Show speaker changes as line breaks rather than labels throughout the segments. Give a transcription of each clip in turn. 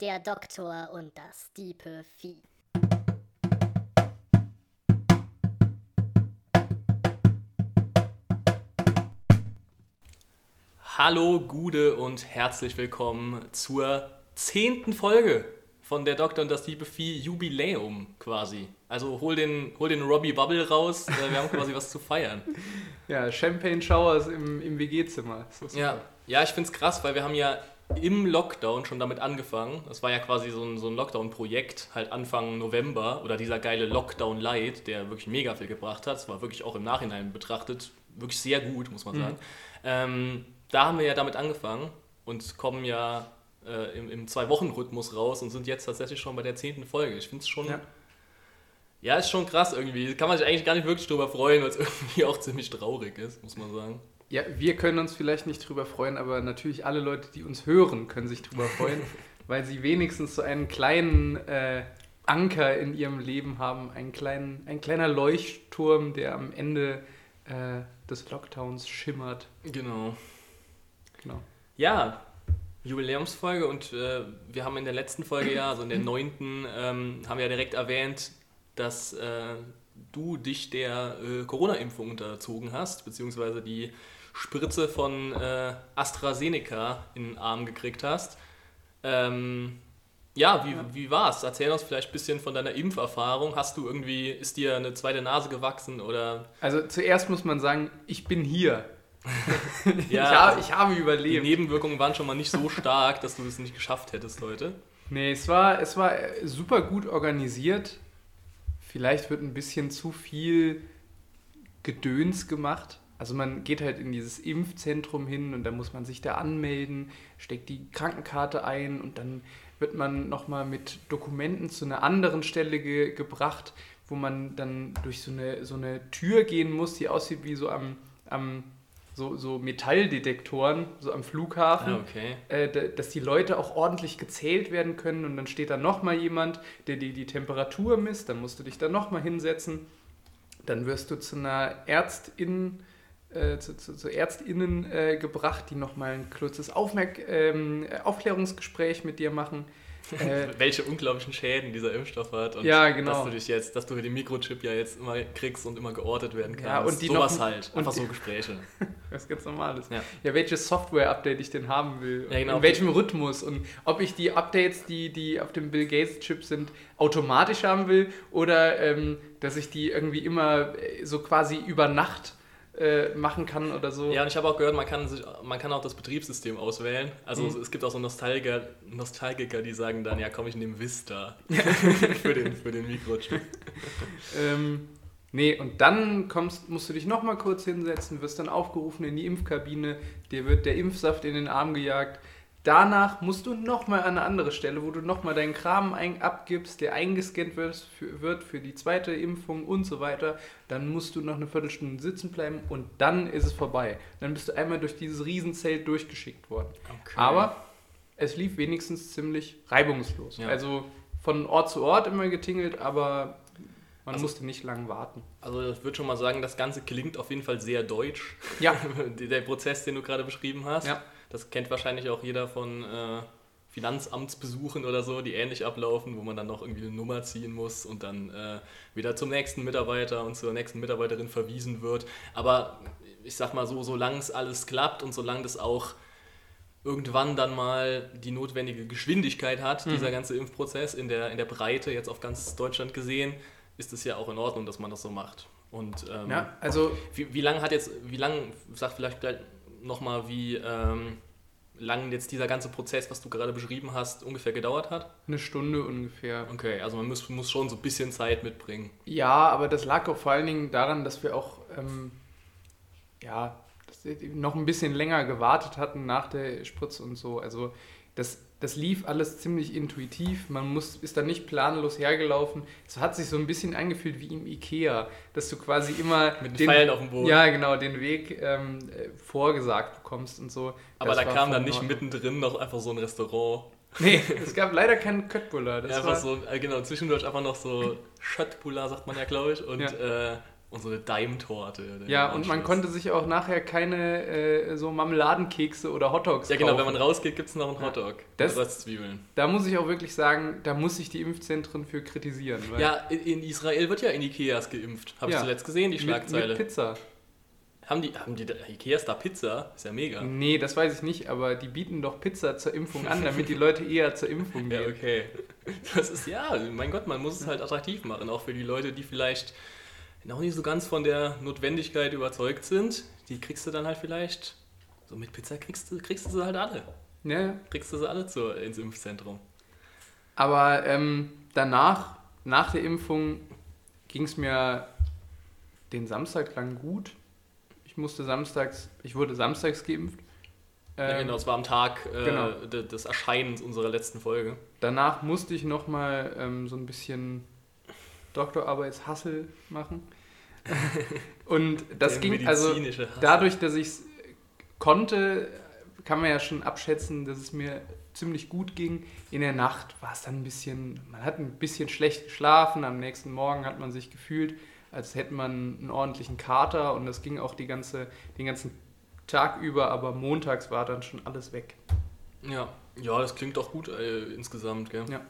Der Doktor und das diepe Vieh.
Hallo, Gude und herzlich willkommen zur zehnten Folge von der Doktor und das liebe Vieh Jubiläum quasi. Also hol den, hol den Robbie Bubble raus, äh, wir haben quasi was zu feiern.
Ja, Champagne Showers im, im WG-Zimmer.
Ja, ja, ich finde es krass, weil wir haben ja im Lockdown schon damit angefangen. Das war ja quasi so ein, so ein Lockdown-Projekt, halt Anfang November oder dieser geile Lockdown Light, der wirklich mega viel gebracht hat. Das war wirklich auch im Nachhinein betrachtet wirklich sehr gut, muss man sagen. Mhm. Ähm, da haben wir ja damit angefangen und kommen ja äh, im, im Zwei-Wochen-Rhythmus raus und sind jetzt tatsächlich schon bei der zehnten Folge. Ich finde es schon. Ja. ja. ist schon krass irgendwie. Kann man sich eigentlich gar nicht wirklich drüber freuen, weil es irgendwie auch ziemlich traurig ist, muss man sagen.
Ja, wir können uns vielleicht nicht drüber freuen, aber natürlich alle Leute, die uns hören, können sich drüber freuen, weil sie wenigstens so einen kleinen äh, Anker in ihrem Leben haben, einen kleinen, ein kleiner Leuchtturm, der am Ende äh, des Lockdowns schimmert.
Genau. Genau. Ja, Jubiläumsfolge und äh, wir haben in der letzten Folge ja, also in der neunten, ähm, haben wir ja direkt erwähnt, dass äh, du dich der äh, Corona-Impfung unterzogen hast, beziehungsweise die Spritze von äh, AstraZeneca in den Arm gekriegt hast. Ähm, ja, wie, ja. wie war's? Erzähl uns vielleicht ein bisschen von deiner Impferfahrung. Hast du irgendwie, ist dir eine zweite Nase gewachsen oder?
Also zuerst muss man sagen, ich bin hier.
ja, ich, habe, ich habe überlebt. Die Nebenwirkungen waren schon mal nicht so stark, dass du es nicht geschafft hättest heute.
Nee, es war, es war super gut organisiert. Vielleicht wird ein bisschen zu viel Gedöns gemacht. Also man geht halt in dieses Impfzentrum hin und dann muss man sich da anmelden, steckt die Krankenkarte ein und dann wird man nochmal mit Dokumenten zu einer anderen Stelle ge gebracht, wo man dann durch so eine, so eine Tür gehen muss, die aussieht wie so am, am so, so Metalldetektoren, so am Flughafen,
ah, okay.
äh, dass die Leute auch ordentlich gezählt werden können und dann steht da nochmal jemand, der dir die Temperatur misst, dann musst du dich da nochmal hinsetzen, dann wirst du zu einer Ärztin äh, zu, zu, zu, ÄrztInnen äh, gebracht, die nochmal ein kurzes Aufmerk ähm, Aufklärungsgespräch mit dir machen.
Äh, Welche unglaublichen Schäden dieser Impfstoff hat
und ja, genau.
dass du dich jetzt, dass du den Mikrochip ja jetzt immer kriegst und immer geortet werden kannst. Ja,
und die
Sowas
noch,
halt, einfach so Gespräche.
Was ganz normales. Ja. ja, welches Software-Update ich denn haben will ja, genau. in welchem Rhythmus und ob ich die Updates, die, die auf dem Bill Gates-Chip sind, automatisch haben will oder ähm, dass ich die irgendwie immer äh, so quasi über Nacht äh, machen kann oder so.
Ja, und ich habe auch gehört, man kann, sich, man kann auch das Betriebssystem auswählen. Also mhm. es gibt auch so Nostalgiker, Nostalgiker, die sagen dann, ja komm, ich nehme Vista für, den, für den Mikrochip.
ähm, nee, und dann kommst, musst du dich nochmal kurz hinsetzen, wirst dann aufgerufen in die Impfkabine, dir wird der Impfsaft in den Arm gejagt Danach musst du nochmal an eine andere Stelle, wo du nochmal deinen Kram ein, abgibst, der eingescannt wird für, wird für die zweite Impfung und so weiter. Dann musst du noch eine Viertelstunde sitzen bleiben und dann ist es vorbei. Dann bist du einmal durch dieses Riesenzelt durchgeschickt worden. Okay. Aber es lief wenigstens ziemlich reibungslos. Ja. Also von Ort zu Ort immer getingelt, aber man also, musste nicht lange warten.
Also ich würde schon mal sagen, das Ganze klingt auf jeden Fall sehr deutsch.
Ja.
Der Prozess, den du gerade beschrieben hast. Ja. Das kennt wahrscheinlich auch jeder von äh, Finanzamtsbesuchen oder so, die ähnlich ablaufen, wo man dann noch irgendwie eine Nummer ziehen muss und dann äh, wieder zum nächsten Mitarbeiter und zur nächsten Mitarbeiterin verwiesen wird. Aber ich sag mal so, solange es alles klappt und solange das auch irgendwann dann mal die notwendige Geschwindigkeit hat, mhm. dieser ganze Impfprozess in der, in der Breite jetzt auf ganz Deutschland gesehen, ist es ja auch in Ordnung, dass man das so macht. Und ähm,
ja, also
wie, wie lange hat jetzt, wie lange, sag vielleicht nochmal, wie ähm, lang jetzt dieser ganze Prozess, was du gerade beschrieben hast, ungefähr gedauert hat?
Eine Stunde ungefähr.
Okay, also man muss, muss schon so ein bisschen Zeit mitbringen.
Ja, aber das lag auch vor allen Dingen daran, dass wir auch ähm, ja, noch ein bisschen länger gewartet hatten nach der Spritze und so. Also das das lief alles ziemlich intuitiv. Man muss, ist da nicht planlos hergelaufen. Es hat sich so ein bisschen angefühlt wie im Ikea, dass du quasi immer
mit den, Pfeilen auf dem Boden.
Ja, genau, den Weg ähm, äh, vorgesagt bekommst und so.
Aber das da kam dann nicht mittendrin noch einfach so ein Restaurant.
Nee, es gab leider keinen Köttbullar.
Ja, einfach so, äh, genau, zwischendurch einfach noch so Schöttbullar, sagt man ja, glaube ich. Und ja. äh, unsere Daim-Torte.
Ja, und man konnte sich auch nachher keine äh, so Marmeladenkekse oder Hotdogs
Ja, genau,
kaufen.
wenn man rausgeht, gibt es noch einen Hotdog.
Das-
mit Röstzwiebeln.
Da muss ich auch wirklich sagen, da muss ich die Impfzentren für kritisieren.
Ja, in, Israel wird ja in Ikeas geimpft. Habe
Ja.
ich zuletzt gesehen, die
mit,
Schlagzeile.
mit Pizza.
haben die, haben die Ikeas da Pizza? Ist ja mega.
Nee, das weiß ich nicht, aber die bieten doch Pizza zur Impfung an, damit die Leute eher zur Impfung
Ja,
gehen.
okay. Das ist ja, mein Gott, man muss es halt attraktiv machen, auch für die Leute, die vielleicht noch nicht so ganz von der Notwendigkeit überzeugt sind. Die kriegst du dann halt vielleicht, so mit Pizza kriegst du, kriegst du sie halt alle.
Ja,
Kriegst du sie alle zur, ins Impfzentrum.
aber ähm, danach, nach der Impfung, ging es mir den Samstag lang gut. Ich musste samstags, ich wurde samstags geimpft.
ja,
Ähm,
genau, es war am Tag äh,
genau.
de- des Erscheinens unserer letzten Folge.
Danach musste ich nochmal ähm, so ein bisschen Doktorarbeitshassel machen. Und das
Der
ging, also dadurch, dass ich es konnte, kann man ja schon abschätzen, dass es mir ziemlich gut ging. In der Nacht war es dann ein bisschen, man hat ein bisschen schlecht geschlafen, am nächsten Morgen hat man sich gefühlt, als hätte man einen ordentlichen Kater und das ging auch die ganze, den ganzen Tag über, aber montags war dann schon alles weg.
Ja, ja, das klingt doch gut äh, insgesamt, gell?
Ja.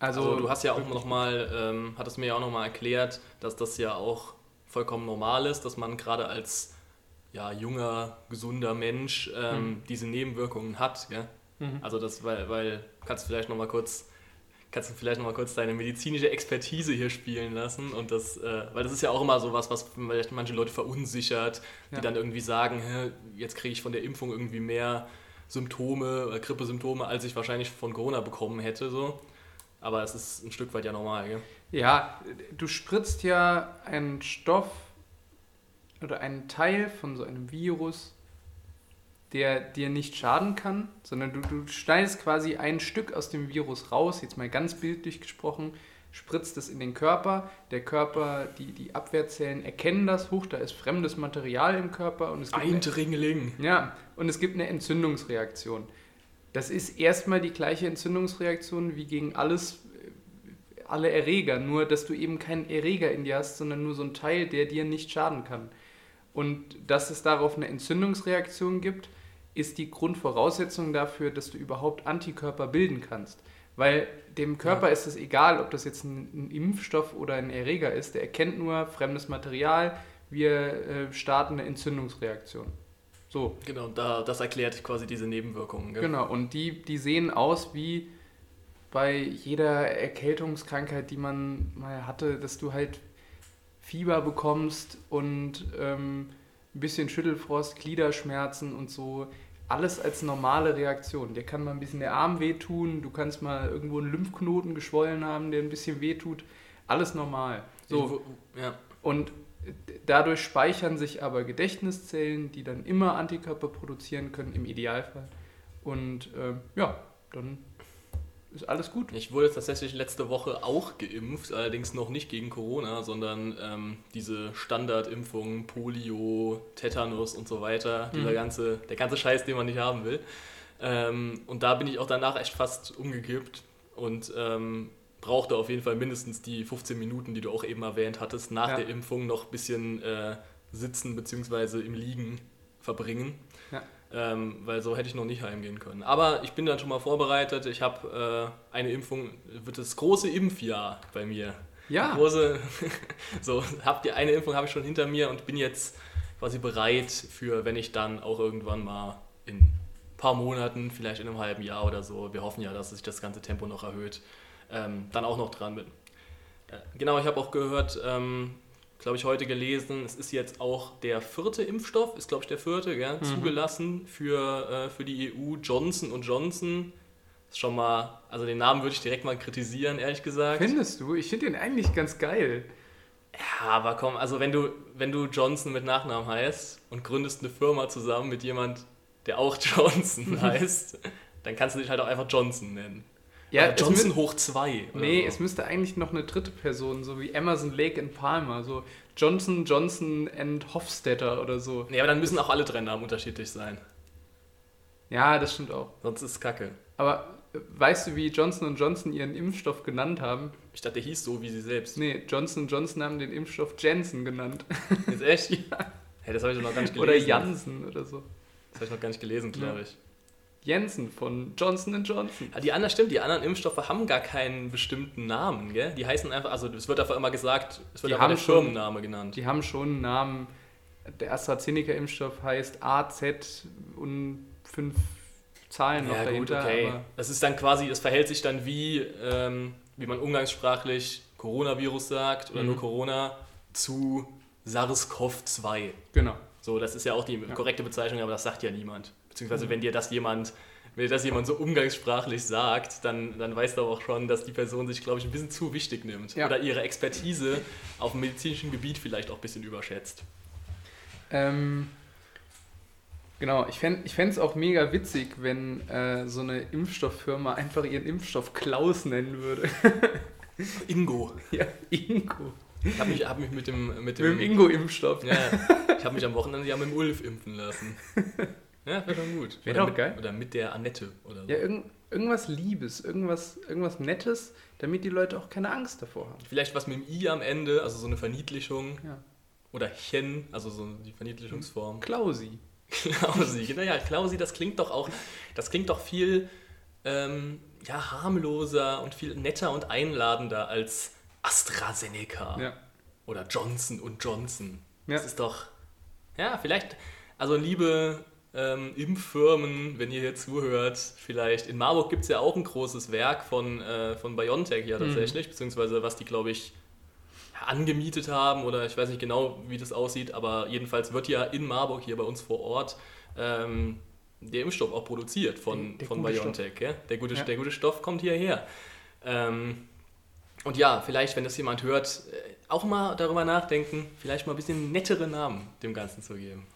Also,
Also,
du hast ja auch nochmal, ähm, hattest mir ja auch nochmal erklärt, dass das ja auch vollkommen normal ist, dass man gerade als ja, junger, gesunder Mensch ähm,
Mhm.
diese Nebenwirkungen hat.
Mhm.
Also das, weil, weil kannst du vielleicht nochmal kurz, kannst du vielleicht noch mal kurz deine medizinische Expertise hier spielen lassen und das, äh, weil das ist ja auch immer so was, was vielleicht manche Leute verunsichert, die
Ja.
dann irgendwie sagen, jetzt kriege ich von der Impfung irgendwie mehr Symptome, Grippesymptome, als ich wahrscheinlich von Corona bekommen hätte, so. Aber es ist ein Stück weit ja normal, gell?
Ja, du spritzt ja einen Stoff oder einen Teil von so einem Virus, der dir nicht schaden kann, sondern du, du schneidest quasi ein Stück aus dem Virus raus, jetzt mal ganz bildlich gesprochen, spritzt es in den Körper. Der Körper, die, die Abwehrzellen erkennen das, hoch, da ist fremdes Material im Körper und es gibt eine-
Eindringling.
ja, und es gibt eine Entzündungsreaktion. Das ist erstmal die gleiche Entzündungsreaktion wie gegen alles, äh, alle Erreger, nur dass du eben keinen Erreger in dir hast, sondern nur so einen Teil, der dir nicht schaden kann. Und dass es darauf eine Entzündungsreaktion gibt, ist die Grundvoraussetzung dafür, dass du überhaupt Antikörper bilden kannst. Weil dem Körper ist es egal, ob das jetzt ein, ein Impfstoff oder ein Erreger ist, der erkennt nur fremdes Material, wir äh, starten eine Entzündungsreaktion. So,
Genau, da, das erklärt quasi diese Nebenwirkungen, gell?
Genau, und die, die sehen aus wie bei jeder Erkältungskrankheit, die man mal hatte, dass du halt Fieber bekommst und ähm, ein bisschen Schüttelfrost, Gliederschmerzen und so. Alles als normale Reaktion. Dir kann mal ein bisschen der Arm wehtun, du kannst mal irgendwo einen Lymphknoten geschwollen haben, der ein bisschen wehtut. Alles normal. So,
Ich- ja.
und dadurch speichern sich aber Gedächtniszellen, die dann immer Antikörper produzieren können, im Idealfall. Und ähm, ja, dann ist alles gut.
Ich wurde tatsächlich letzte Woche auch geimpft, allerdings noch nicht gegen Corona, sondern ähm, diese Standardimpfungen, Polio, Tetanus und so weiter, dieser
Mhm.
ganze, der ganze Scheiß, den man nicht haben will. Ähm, und da bin ich auch danach echt fast umgekippt und ähm, brauchte auf jeden Fall mindestens die 15 Minuten, die du auch eben erwähnt hattest, nach
Ja.
der Impfung noch ein bisschen äh, sitzen bzw. im Liegen verbringen.
Ja.
Ähm, weil so hätte ich noch nicht heimgehen können. Aber ich bin dann schon mal vorbereitet. Ich habe äh, eine Impfung, wird das große Impfjahr bei mir.
Ja,
Große, so, habt ihr eine Impfung habe ich schon hinter mir und bin jetzt quasi bereit für, wenn ich dann auch irgendwann mal in ein paar Monaten, vielleicht in einem halben Jahr oder so, wir hoffen ja, dass sich das ganze Tempo noch erhöht, ähm, dann auch noch dran bin. Äh, genau, ich habe auch gehört, ähm, glaube ich, heute gelesen, es ist jetzt auch der vierte Impfstoff, ist glaube ich der vierte, gell,
Mhm.
zugelassen für, äh, für die EU. Johnson Johnson ist schon mal, also den Namen würde ich direkt mal kritisieren, ehrlich gesagt.
findest du? Ich finde den eigentlich ganz geil.
Ja, aber komm, also wenn du, wenn du Johnson mit Nachnamen heißt und gründest eine Firma zusammen mit jemand, der auch Johnson heißt, dann kannst du dich halt auch einfach Johnson nennen.
Ja,
Oder Johnson hoch 2.
Nee, es müsste eigentlich noch eine dritte Person, so wie Emerson Lake and Palmer, so Johnson, Johnson and Hofstetter oder so.
Nee, aber dann müssen auch alle drei Namen unterschiedlich sein.
Ja, das stimmt auch.
Sonst ist es kacke.
Aber Weißt du, wie Johnson Johnson ihren Impfstoff genannt haben?
Ich dachte, der hieß so wie sie selbst.
Nee, Johnson Johnson haben den Impfstoff Jensen genannt.
Ist echt? ja. Hey, das habe ich noch gar nicht gelesen.
Oder Jansen oder so.
Das habe ich noch gar nicht gelesen, glaube ich.
Jensen von Johnson Johnson.
Ja, die anderen stimmt, die anderen Impfstoffe haben gar keinen bestimmten Namen, gell? Die heißen einfach, also es wird einfach immer gesagt, es wird
Die
einfach der
schon-
Firmenname genannt.
Die haben schon einen Namen. Der AstraZeneca-Impfstoff heißt AZ und fünf Zahlen noch
Ja, gut,
dahinter.
okay. Das ist dann quasi, es verhält sich dann wie, ähm, wie man umgangssprachlich Coronavirus sagt oder
Mhm.
nur Corona zu SARS-CoV-2.
Genau.
So, das ist ja auch die korrekte Bezeichnung, aber das sagt ja niemand. Beziehungsweise, wenn dir das jemand, wenn dir das jemand so umgangssprachlich sagt, dann, dann weißt du auch schon, dass die Person sich, glaube ich, ein bisschen zu wichtig nimmt.
Ja.
Oder ihre Expertise auf dem medizinischen Gebiet vielleicht auch ein bisschen überschätzt.
Ähm, genau, ich fände es auch mega witzig, wenn äh, so eine Impfstofffirma einfach ihren Impfstoff Klaus nennen würde.
Ingo.
ja, Ingo.
Ich habe mich, hab mich mit dem. Mit
Mit
dem
dem Ingo-Impfstoff.
Ja, ich habe mich am Wochenende ja mit dem Ulf impfen lassen. Ja, wäre schon gut.
Wär
oder
doch
mit,
geil.
Oder mit der Annette oder so.
Ja, irgend, irgendwas Liebes, irgendwas, irgendwas Nettes, damit die Leute auch keine Angst davor haben.
Vielleicht was mit dem I am Ende, also so eine Verniedlichung.
Ja.
Oder Chen, also so die Verniedlichungsform.
Klausi.
Klausi, genau, ja, Klausi, das klingt doch auch, das klingt doch viel ähm, ja, harmloser und viel netter und einladender als AstraZeneca
Ja.
oder Johnson und Johnson.
Ja.
Das ist doch, ja, vielleicht, also liebe ähm, Impffirmen, wenn ihr hier zuhört, vielleicht, in Marburg gibt es ja auch ein großes Werk von, äh, von BioNTech ja tatsächlich, beziehungsweise was die, glaube ich, angemietet haben oder ich weiß nicht genau, wie das aussieht, aber jedenfalls wird ja in Marburg hier bei uns vor Ort ähm, der Impfstoff auch produziert von,
Der-
von BioNTech. Ja? Der, gute,
Ja.
der gute Stoff kommt hierher. Ähm, und ja, vielleicht, wenn das jemand hört, äh, auch mal darüber nachdenken, vielleicht mal ein bisschen nettere Namen dem Ganzen zu geben.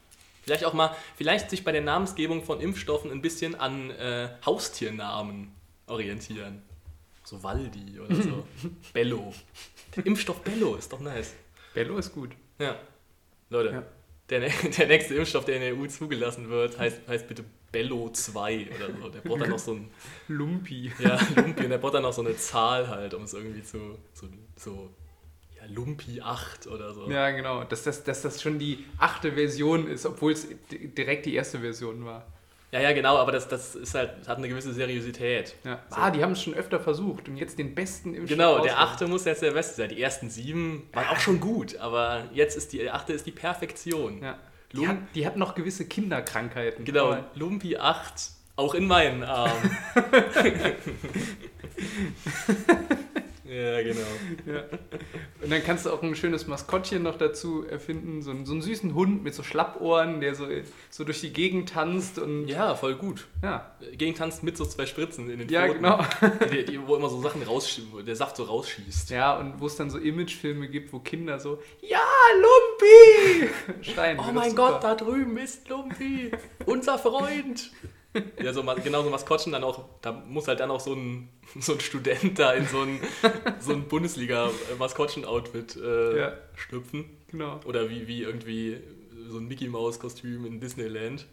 Vielleicht auch mal, vielleicht sich bei der Namensgebung von Impfstoffen ein bisschen an äh, Haustiernamen orientieren. So Waldi oder so. Bello. Der Impfstoff Bello ist doch nice.
Bello ist gut.
Ja. Leute,
Ja.
Der, der nächste Impfstoff, der in der EU zugelassen wird, heißt, heißt bitte Bello 2 oder so. Der braucht dann noch so ein,
Lumpi.
ja, Lumpi, und der braucht dann noch so eine Zahl halt, um es irgendwie zu, so, so ja, Lumpi 8 oder so.
Ja, genau. Dass das, dass das schon die achte Version ist, obwohl es di- direkt die erste Version war.
Ja, ja, genau, aber das, das ist halt, hat eine gewisse Seriosität.
Ja.
So.
Ah, die haben es schon öfter versucht und jetzt den besten Impfstoff
Genau, der
rausholen.
achte muss jetzt der beste sein. Die ersten sieben waren auch schon gut, aber jetzt ist die der achte ist die Perfektion.
Ja. Die, hat, die hat noch gewisse Kinderkrankheiten.
Genau, Lumpi 8, auch in meinen Armen. ja, genau.
Ja. Und dann kannst du auch ein schönes Maskottchen noch dazu erfinden, so einen, so einen süßen Hund mit so Schlappohren, der so, so durch die Gegend tanzt und
Ja, voll gut.
ja,
Gegentanzt mit so zwei Spritzen in den
ja
Pfoten,
genau.
Die, die, wo immer so Sachen rausschießt, wo der Saft so rausschießt.
Ja, und wo es dann so Imagefilme gibt, wo Kinder so, ja, Lumpi! schreien.
Oh mein. Gott, da drüben ist Lumpi, unser Freund. Ja, so, genau so Maskottchen dann auch, da muss halt dann auch so ein, so ein Student da in so ein, so ein Bundesliga-Maskottchen-Outfit äh,
Ja.
schlüpfen.
Genau.
Oder wie, wie irgendwie so ein Mickey-Maus-Kostüm in Disneyland.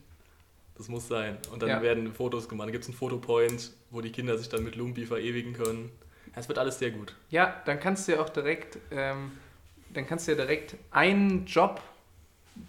Das muss sein. Und dann
Ja.
werden Fotos gemacht. Dann gibt es einen Fotopoint, wo die Kinder sich dann mit Lumpi verewigen können. Es wird alles sehr gut.
Ja, dann kannst du ja auch direkt, ähm, dann kannst du ja direkt einen Job,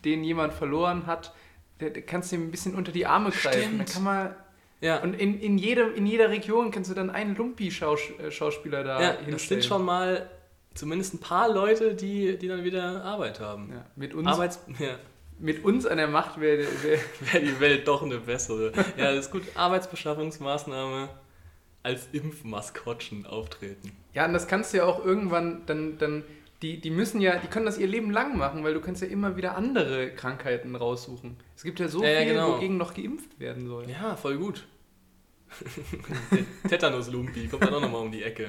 den jemand verloren hat, der, der kannst du ihm ein bisschen unter die Arme greifen.
Stimmt.
Dann kann man
Ja,
und in, in, jedem, in jeder Region kannst du dann einen Lumpi-Schauspieler da
ja
hinstellen.
das sind schon mal zumindest ein paar Leute, die, die dann wieder Arbeit haben.
Ja, mit, uns,
Arbeits ja,
mit uns an der Macht wäre wär,
wäre die Welt doch eine bessere. Ja, das ist gut. Arbeitsbeschaffungsmaßnahme als Impfmaskottchen auftreten.
Ja, und das kannst du ja auch irgendwann dann, dann die, die müssen ja, die können das ihr Leben lang machen, weil du kannst ja immer wieder andere Krankheiten raussuchen. Es gibt ja so
Ja,
viel,
genau.
wogegen noch geimpft werden soll.
Ja, voll gut. Tetanus-Lumpi kommt dann auch nochmal um die Ecke.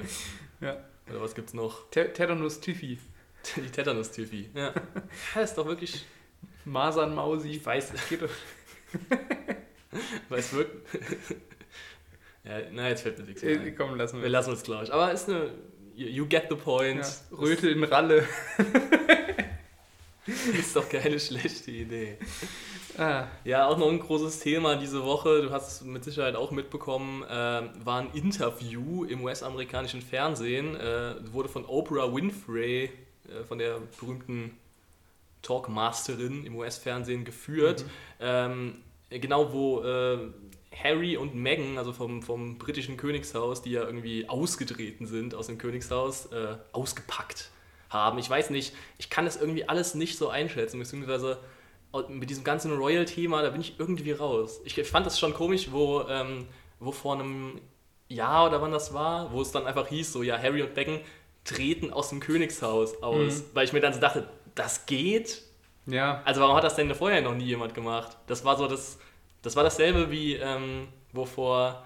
Ja.
Oder was gibt's noch?
Te- Tetanus Tiffy,
Die Tetanus-Tiffy. Ja. ja, ist doch wirklich.
Masern Mausi.
Ich weiß,
Geht doch.
weiß wirklich. ja, na, jetzt fällt mir nichts mehr
Äh,
ein.
komm, lassen
Wir
wir.
lassen es, glaube ich. Aber ist eine. You get the point.
Ja, Röte in Ralle.
Ist, doch keine schlechte Idee.
Ah,
Ja, auch noch ein großes Thema diese Woche, du hast es mit Sicherheit auch mitbekommen, äh, war ein Interview im US-amerikanischen Fernsehen, äh, wurde von Oprah Winfrey, äh, von der berühmten Talkmasterin im US-Fernsehen geführt. Ähm, genau, wo äh, Harry und Meghan, also vom, vom britischen Königshaus, die ja irgendwie ausgetreten sind aus dem Königshaus, äh, ausgepackt haben. Ich weiß nicht, ich kann das irgendwie alles nicht so einschätzen, beziehungsweise mit diesem ganzen Royal-Thema, da bin ich irgendwie raus. Ich fand das schon komisch, wo, ähm, wo vor einem Jahr oder wann das war, wo es dann einfach hieß, so ja, Harry und Meghan treten aus dem Königshaus aus, weil ich mir dann so dachte, das geht?
ja.
Also warum hat das denn vorher noch nie jemand gemacht? Das war so das, das war dasselbe wie, ähm, wo vor,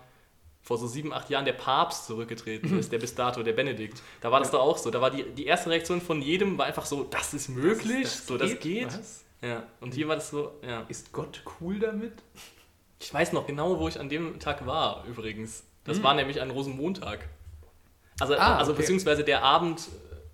vor so sieben, acht Jahren der Papst zurückgetreten ist, der bis dato, der Benedikt. Da war das doch auch so. Da war die, die erste Reaktion von jedem war einfach so, das ist möglich, so das geht.
Was?
Ja, und hier war das so, ja.
Ist Gott cool damit?
Ich weiß noch genau, wo ich an dem Tag war, übrigens. Das war nämlich ein Rosenmontag. Also,
Ah,
also
okay.
beziehungsweise der Abend,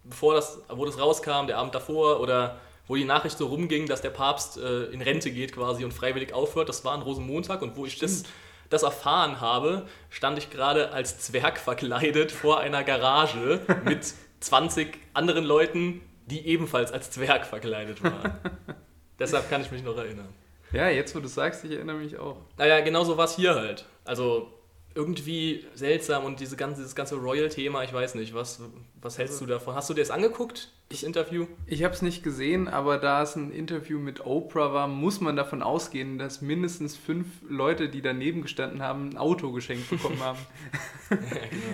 bevor das, wo das rauskam, der Abend davor oder wo die Nachricht so rumging, dass der Papst äh, in Rente geht quasi und freiwillig aufhört, das war ein Rosenmontag und wo ich das, das erfahren habe, stand ich gerade als Zwerg verkleidet vor einer Garage mit 20 anderen Leuten, die ebenfalls als Zwerg verkleidet waren. Deshalb kann ich mich noch erinnern.
Ja, jetzt wo du sagst, ich erinnere mich auch.
Naja, genauso war es hier halt. Also irgendwie seltsam und diese ganze, dieses ganze Royal-Thema, ich weiß nicht, was, was hältst du davon? Hast du dir das angeguckt, das Interview?
Ich habe es nicht gesehen, aber da es ein Interview mit Oprah war, muss man davon ausgehen, dass mindestens fünf Leute, die daneben gestanden haben, ein Auto geschenkt bekommen haben.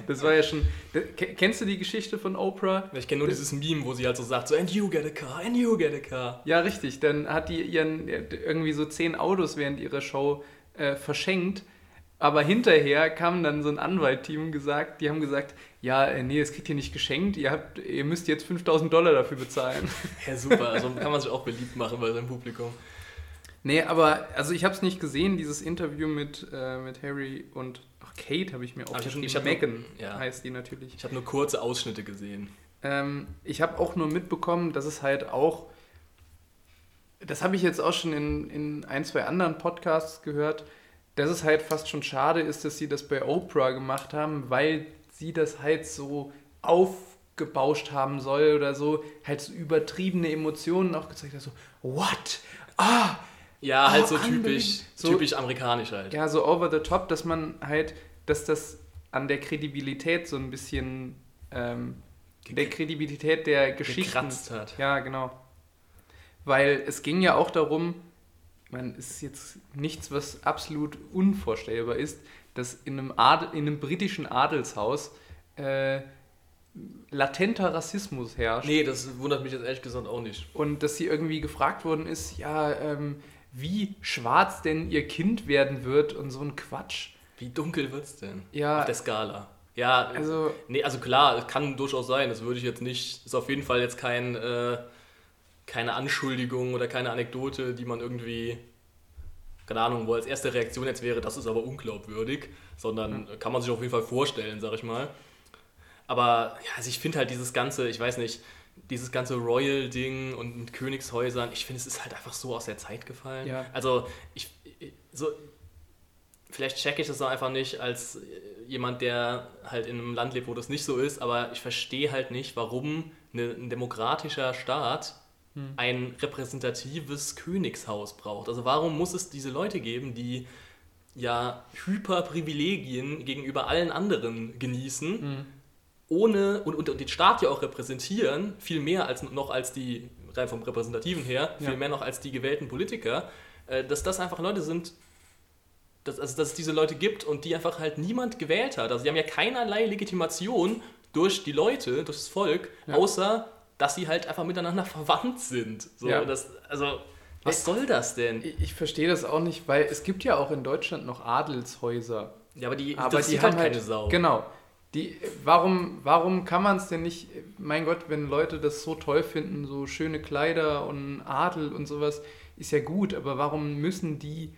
Das war ja schon. Ke- Kennst du die Geschichte von Oprah?
Ich kenne nur dieses Meme, wo sie halt so sagt, so, and you get a car, and you get a car.
Ja, richtig. Dann hat die ihren irgendwie so zehn Autos während ihrer Show äh, verschenkt. Aber hinterher kam dann so ein Anwaltteam und gesagt, die haben gesagt, ja, äh, nee, das kriegt ihr nicht geschenkt, ihr, habt, ihr müsst jetzt 5000 Dollar dafür bezahlen.
Ja, super, also kann man sich auch beliebt machen bei seinem Publikum.
Nee, aber also ich habe es nicht gesehen, dieses Interview mit, äh, mit Harry und ach, Kate habe ich mir
hab-
aufgeschrieben.
ich
Megan
nur- ja.
heißt die natürlich.
Ich habe nur kurze Ausschnitte gesehen.
Ähm, ich habe auch nur mitbekommen, dass es halt auch, das habe ich jetzt auch schon in, in ein, zwei anderen Podcasts gehört, dass es halt fast schon schade ist, dass sie das bei Oprah gemacht haben, weil sie das halt so aufgebauscht haben soll oder so, halt so übertriebene Emotionen auch gezeigt hat, so, what? Ah!
Ja, halt
Oh,
so typisch,
So-
typisch amerikanisch halt.
Ja, so over the top, dass man halt, dass das an der Kredibilität so ein bisschen, ähm, der Kredibilität der Geschichten
Gekratzt hat.
Ja, genau. Weil es ging ja auch darum, man ist jetzt nichts, was absolut unvorstellbar ist, dass in einem, Adel, in einem britischen Adelshaus äh, latenter Rassismus herrscht
Nee, das wundert mich jetzt ehrlich gesagt auch nicht.
und dass sie irgendwie gefragt worden ist, ja, ähm, wie schwarz denn ihr Kind werden wird und so ein Quatsch.
Wie dunkel wird's denn?
Ja.
Auf der Skala. Ja,
Also,
Nee, also klar, es kann durchaus sein. Das würde ich jetzt nicht, ist auf jeden Fall jetzt kein, äh, keine Anschuldigung oder keine Anekdote, die man irgendwie, keine Ahnung, wo als erste Reaktion jetzt wäre, das ist aber unglaubwürdig, sondern kann man sich auf jeden Fall vorstellen, sag ich mal. Aber ja, also ich finde halt dieses ganze, ich weiß nicht, dieses ganze Royal-Ding und mit Königshäusern, ich finde, es ist halt einfach so aus der Zeit gefallen.
Ja.
Also ich, so, vielleicht checke ich das auch einfach nicht als jemand, der halt in einem Land lebt, wo das nicht so ist, aber ich verstehe halt nicht, warum ein demokratischer Staat ein repräsentatives Königshaus braucht. Also warum muss es diese Leute geben, die ja Hyperprivilegien gegenüber allen anderen genießen, ohne und, und, und den Staat ja auch repräsentieren, viel mehr als noch als die, rein vom Repräsentativen her,
Ja.
viel mehr noch als die gewählten Politiker, äh, dass das einfach Leute sind, dass, also, dass es diese Leute gibt und die einfach halt niemand gewählt hat. Also die haben ja keinerlei Legitimation durch die Leute, durch das Volk,
Ja.
außer dass sie halt einfach miteinander verwandt sind. So,
Ja.
das, also, was soll das denn?
ich, ich verstehe das auch nicht, weil es gibt ja auch in Deutschland noch Adelshäuser.
Ja, aber die,
Aber die
sieht
haben
halt keine
halt,
Sau.
genau. Die, warum, warum kann man es denn nicht, mein Gott, wenn Leute das so toll finden, so schöne Kleider und Adel und sowas, ist ja gut, aber warum müssen die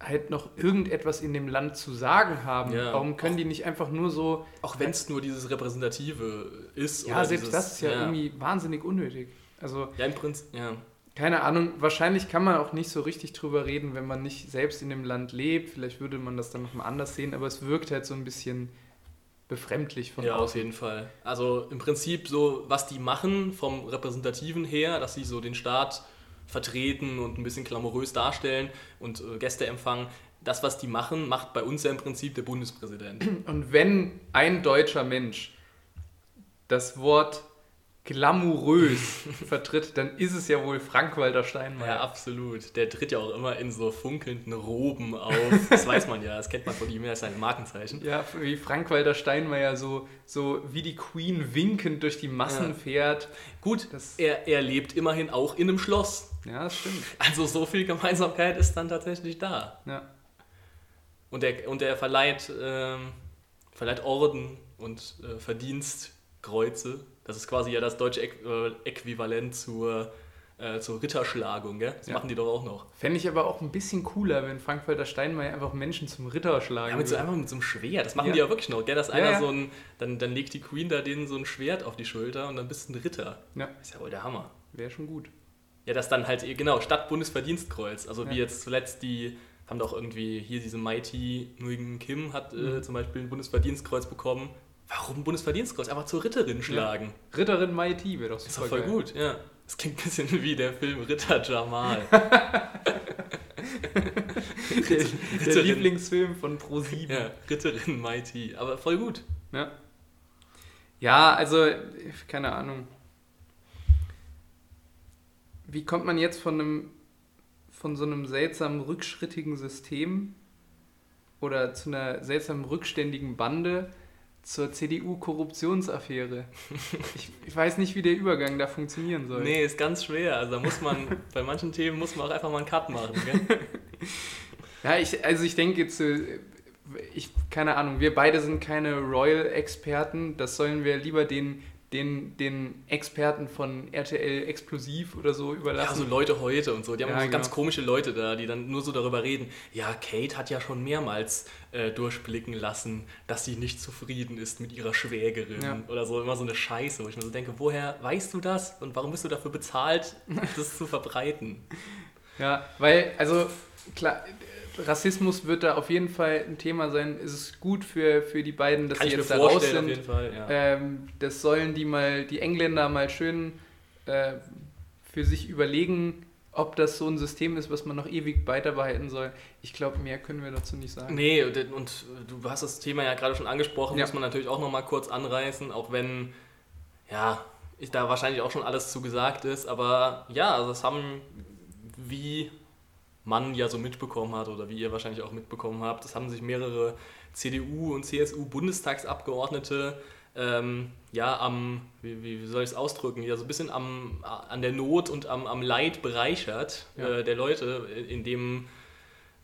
halt noch irgendetwas in dem Land zu sagen haben?
Ja.
Warum können die nicht einfach nur so,
Auch wenn es nur dieses Repräsentative ist.
ja,
oder
selbst
dieses,
das ist ja, irgendwie wahnsinnig unnötig. Also,
Ja, im Prinzip, ja.
Keine Ahnung, wahrscheinlich kann man auch nicht so richtig drüber reden, wenn man nicht selbst in dem Land lebt. Vielleicht würde man das dann nochmal anders sehen, aber es wirkt halt so ein bisschen befremdlich von
Ja, auf
außen.
jeden Fall. Also im Prinzip so, was die machen vom Repräsentativen her, dass sie so den Staat vertreten und ein bisschen glamourös darstellen und äh, Gäste empfangen. Das, was die machen, macht bei uns ja im Prinzip der Bundespräsident.
Und wenn ein deutscher Mensch das Wort glamourös vertritt, dann ist es ja wohl Frank-Walter
Ja,
Steinmeier.
absolut. Der tritt ja auch immer in so funkelnden Roben auf. Das weiß man ja, das kennt man von ihm, das ist ein Markenzeichen.
Ja, wie Frank-Walter Steinmeier so, so wie die Queen winkend durch die Massen
Ja.
fährt.
Gut,
Das-
er, er lebt immerhin auch in einem Schloss.
Ja, das stimmt.
Also so viel Gemeinsamkeit ist dann tatsächlich da.
Ja.
Und er, und er verleiht, ähm, verleiht Orden und äh, Verdienstkreuze. Das ist quasi ja das deutsche äh, Äquivalent zur, äh, zur Ritterschlagung, gell? Das
Ja.
machen die doch auch noch.
Fände ich aber auch ein bisschen cooler, wenn Frank-Walter Steinmeier einfach Menschen zum Ritter schlagen
Ja, mit so,
würde.
einfach mit so einem Schwert. Das machen
Ja.
die ja wirklich noch, gell? Dass
Ja,
einer so ein, dann, dann legt die Queen da denen so ein Schwert auf die Schulter und dann bist du ein Ritter.
Ja,
Ist ja wohl der Hammer.
wäre schon gut.
Ja, das dann halt, genau, statt Bundesverdienstkreuz. Also wie jetzt zuletzt die, haben doch irgendwie hier diese Mighty Nguyen Kim hat äh,
Mhm.
zum Beispiel ein Bundesverdienstkreuz bekommen. Warum Bundesverdienstkreuz? Einfach zur Ritterin schlagen.
Ritterin Mighty wäre doch
Ist
super
doch voll
geil.
gut, ja. Das klingt ein bisschen wie der Film Ritter Jamal.
Der, der. Lieblingsfilm von Pro7.
ja, Ritterin Mighty. Aber voll gut.
Ja. ja, also, keine Ahnung. Wie kommt man jetzt von einem von so einem seltsamen rückschrittigen System oder zu einer seltsamen rückständigen Bande zur CDU-Korruptionsaffäre? Ich, ich weiß nicht, wie der Übergang da funktionieren soll.
Nee, ist ganz schwer. Also da muss man, bei manchen Themen muss man auch einfach mal einen Cut machen, gell?
Ja, ich, also ich denke jetzt, äh, ich, keine Ahnung, wir beide sind keine Royal-Experten. Das sollen wir lieber den, den, den Experten von RTL Explosiv oder so
Ja,
überlassen.
so Leute heute und so. Die haben
Ja,
so ganz
genau.
komische Leute da, die dann nur so darüber reden. Ja, Kate hat ja schon mehrmals äh, durchblicken lassen, dass sie nicht zufrieden ist mit ihrer Schwägerin
Ja.
oder so. Immer so eine Scheiße, wo ich mir so denke, woher weißt du das und warum bist du dafür bezahlt, das zu verbreiten?
Ja, weil, also klar, Rassismus wird da auf jeden Fall ein Thema sein. Es ist gut für, für die beiden, dass
Kann
sie jetzt da raus sind.
jeden Fall. Ja.
Ähm, das sollen die mal, die Engländer mal schön äh, für sich überlegen, ob das so ein System ist, was man noch ewig weiter behalten soll. Ich glaube, mehr können wir dazu nicht sagen.
Nee, und, du hast das Thema ja gerade schon angesprochen,
Ja.
muss man natürlich auch nochmal kurz anreißen, auch wenn, ja, ich, da wahrscheinlich auch schon alles zu gesagt ist, aber ja, also das haben, wie man ja so mitbekommen hat oder wie ihr wahrscheinlich auch mitbekommen habt, das haben sich mehrere CDU und CSU Bundestagsabgeordnete ähm, ja am, wie, wie soll ich es ausdrücken, ja so ein bisschen am, an der Not und am, am Leid bereichert
Ja.
äh, der Leute, indem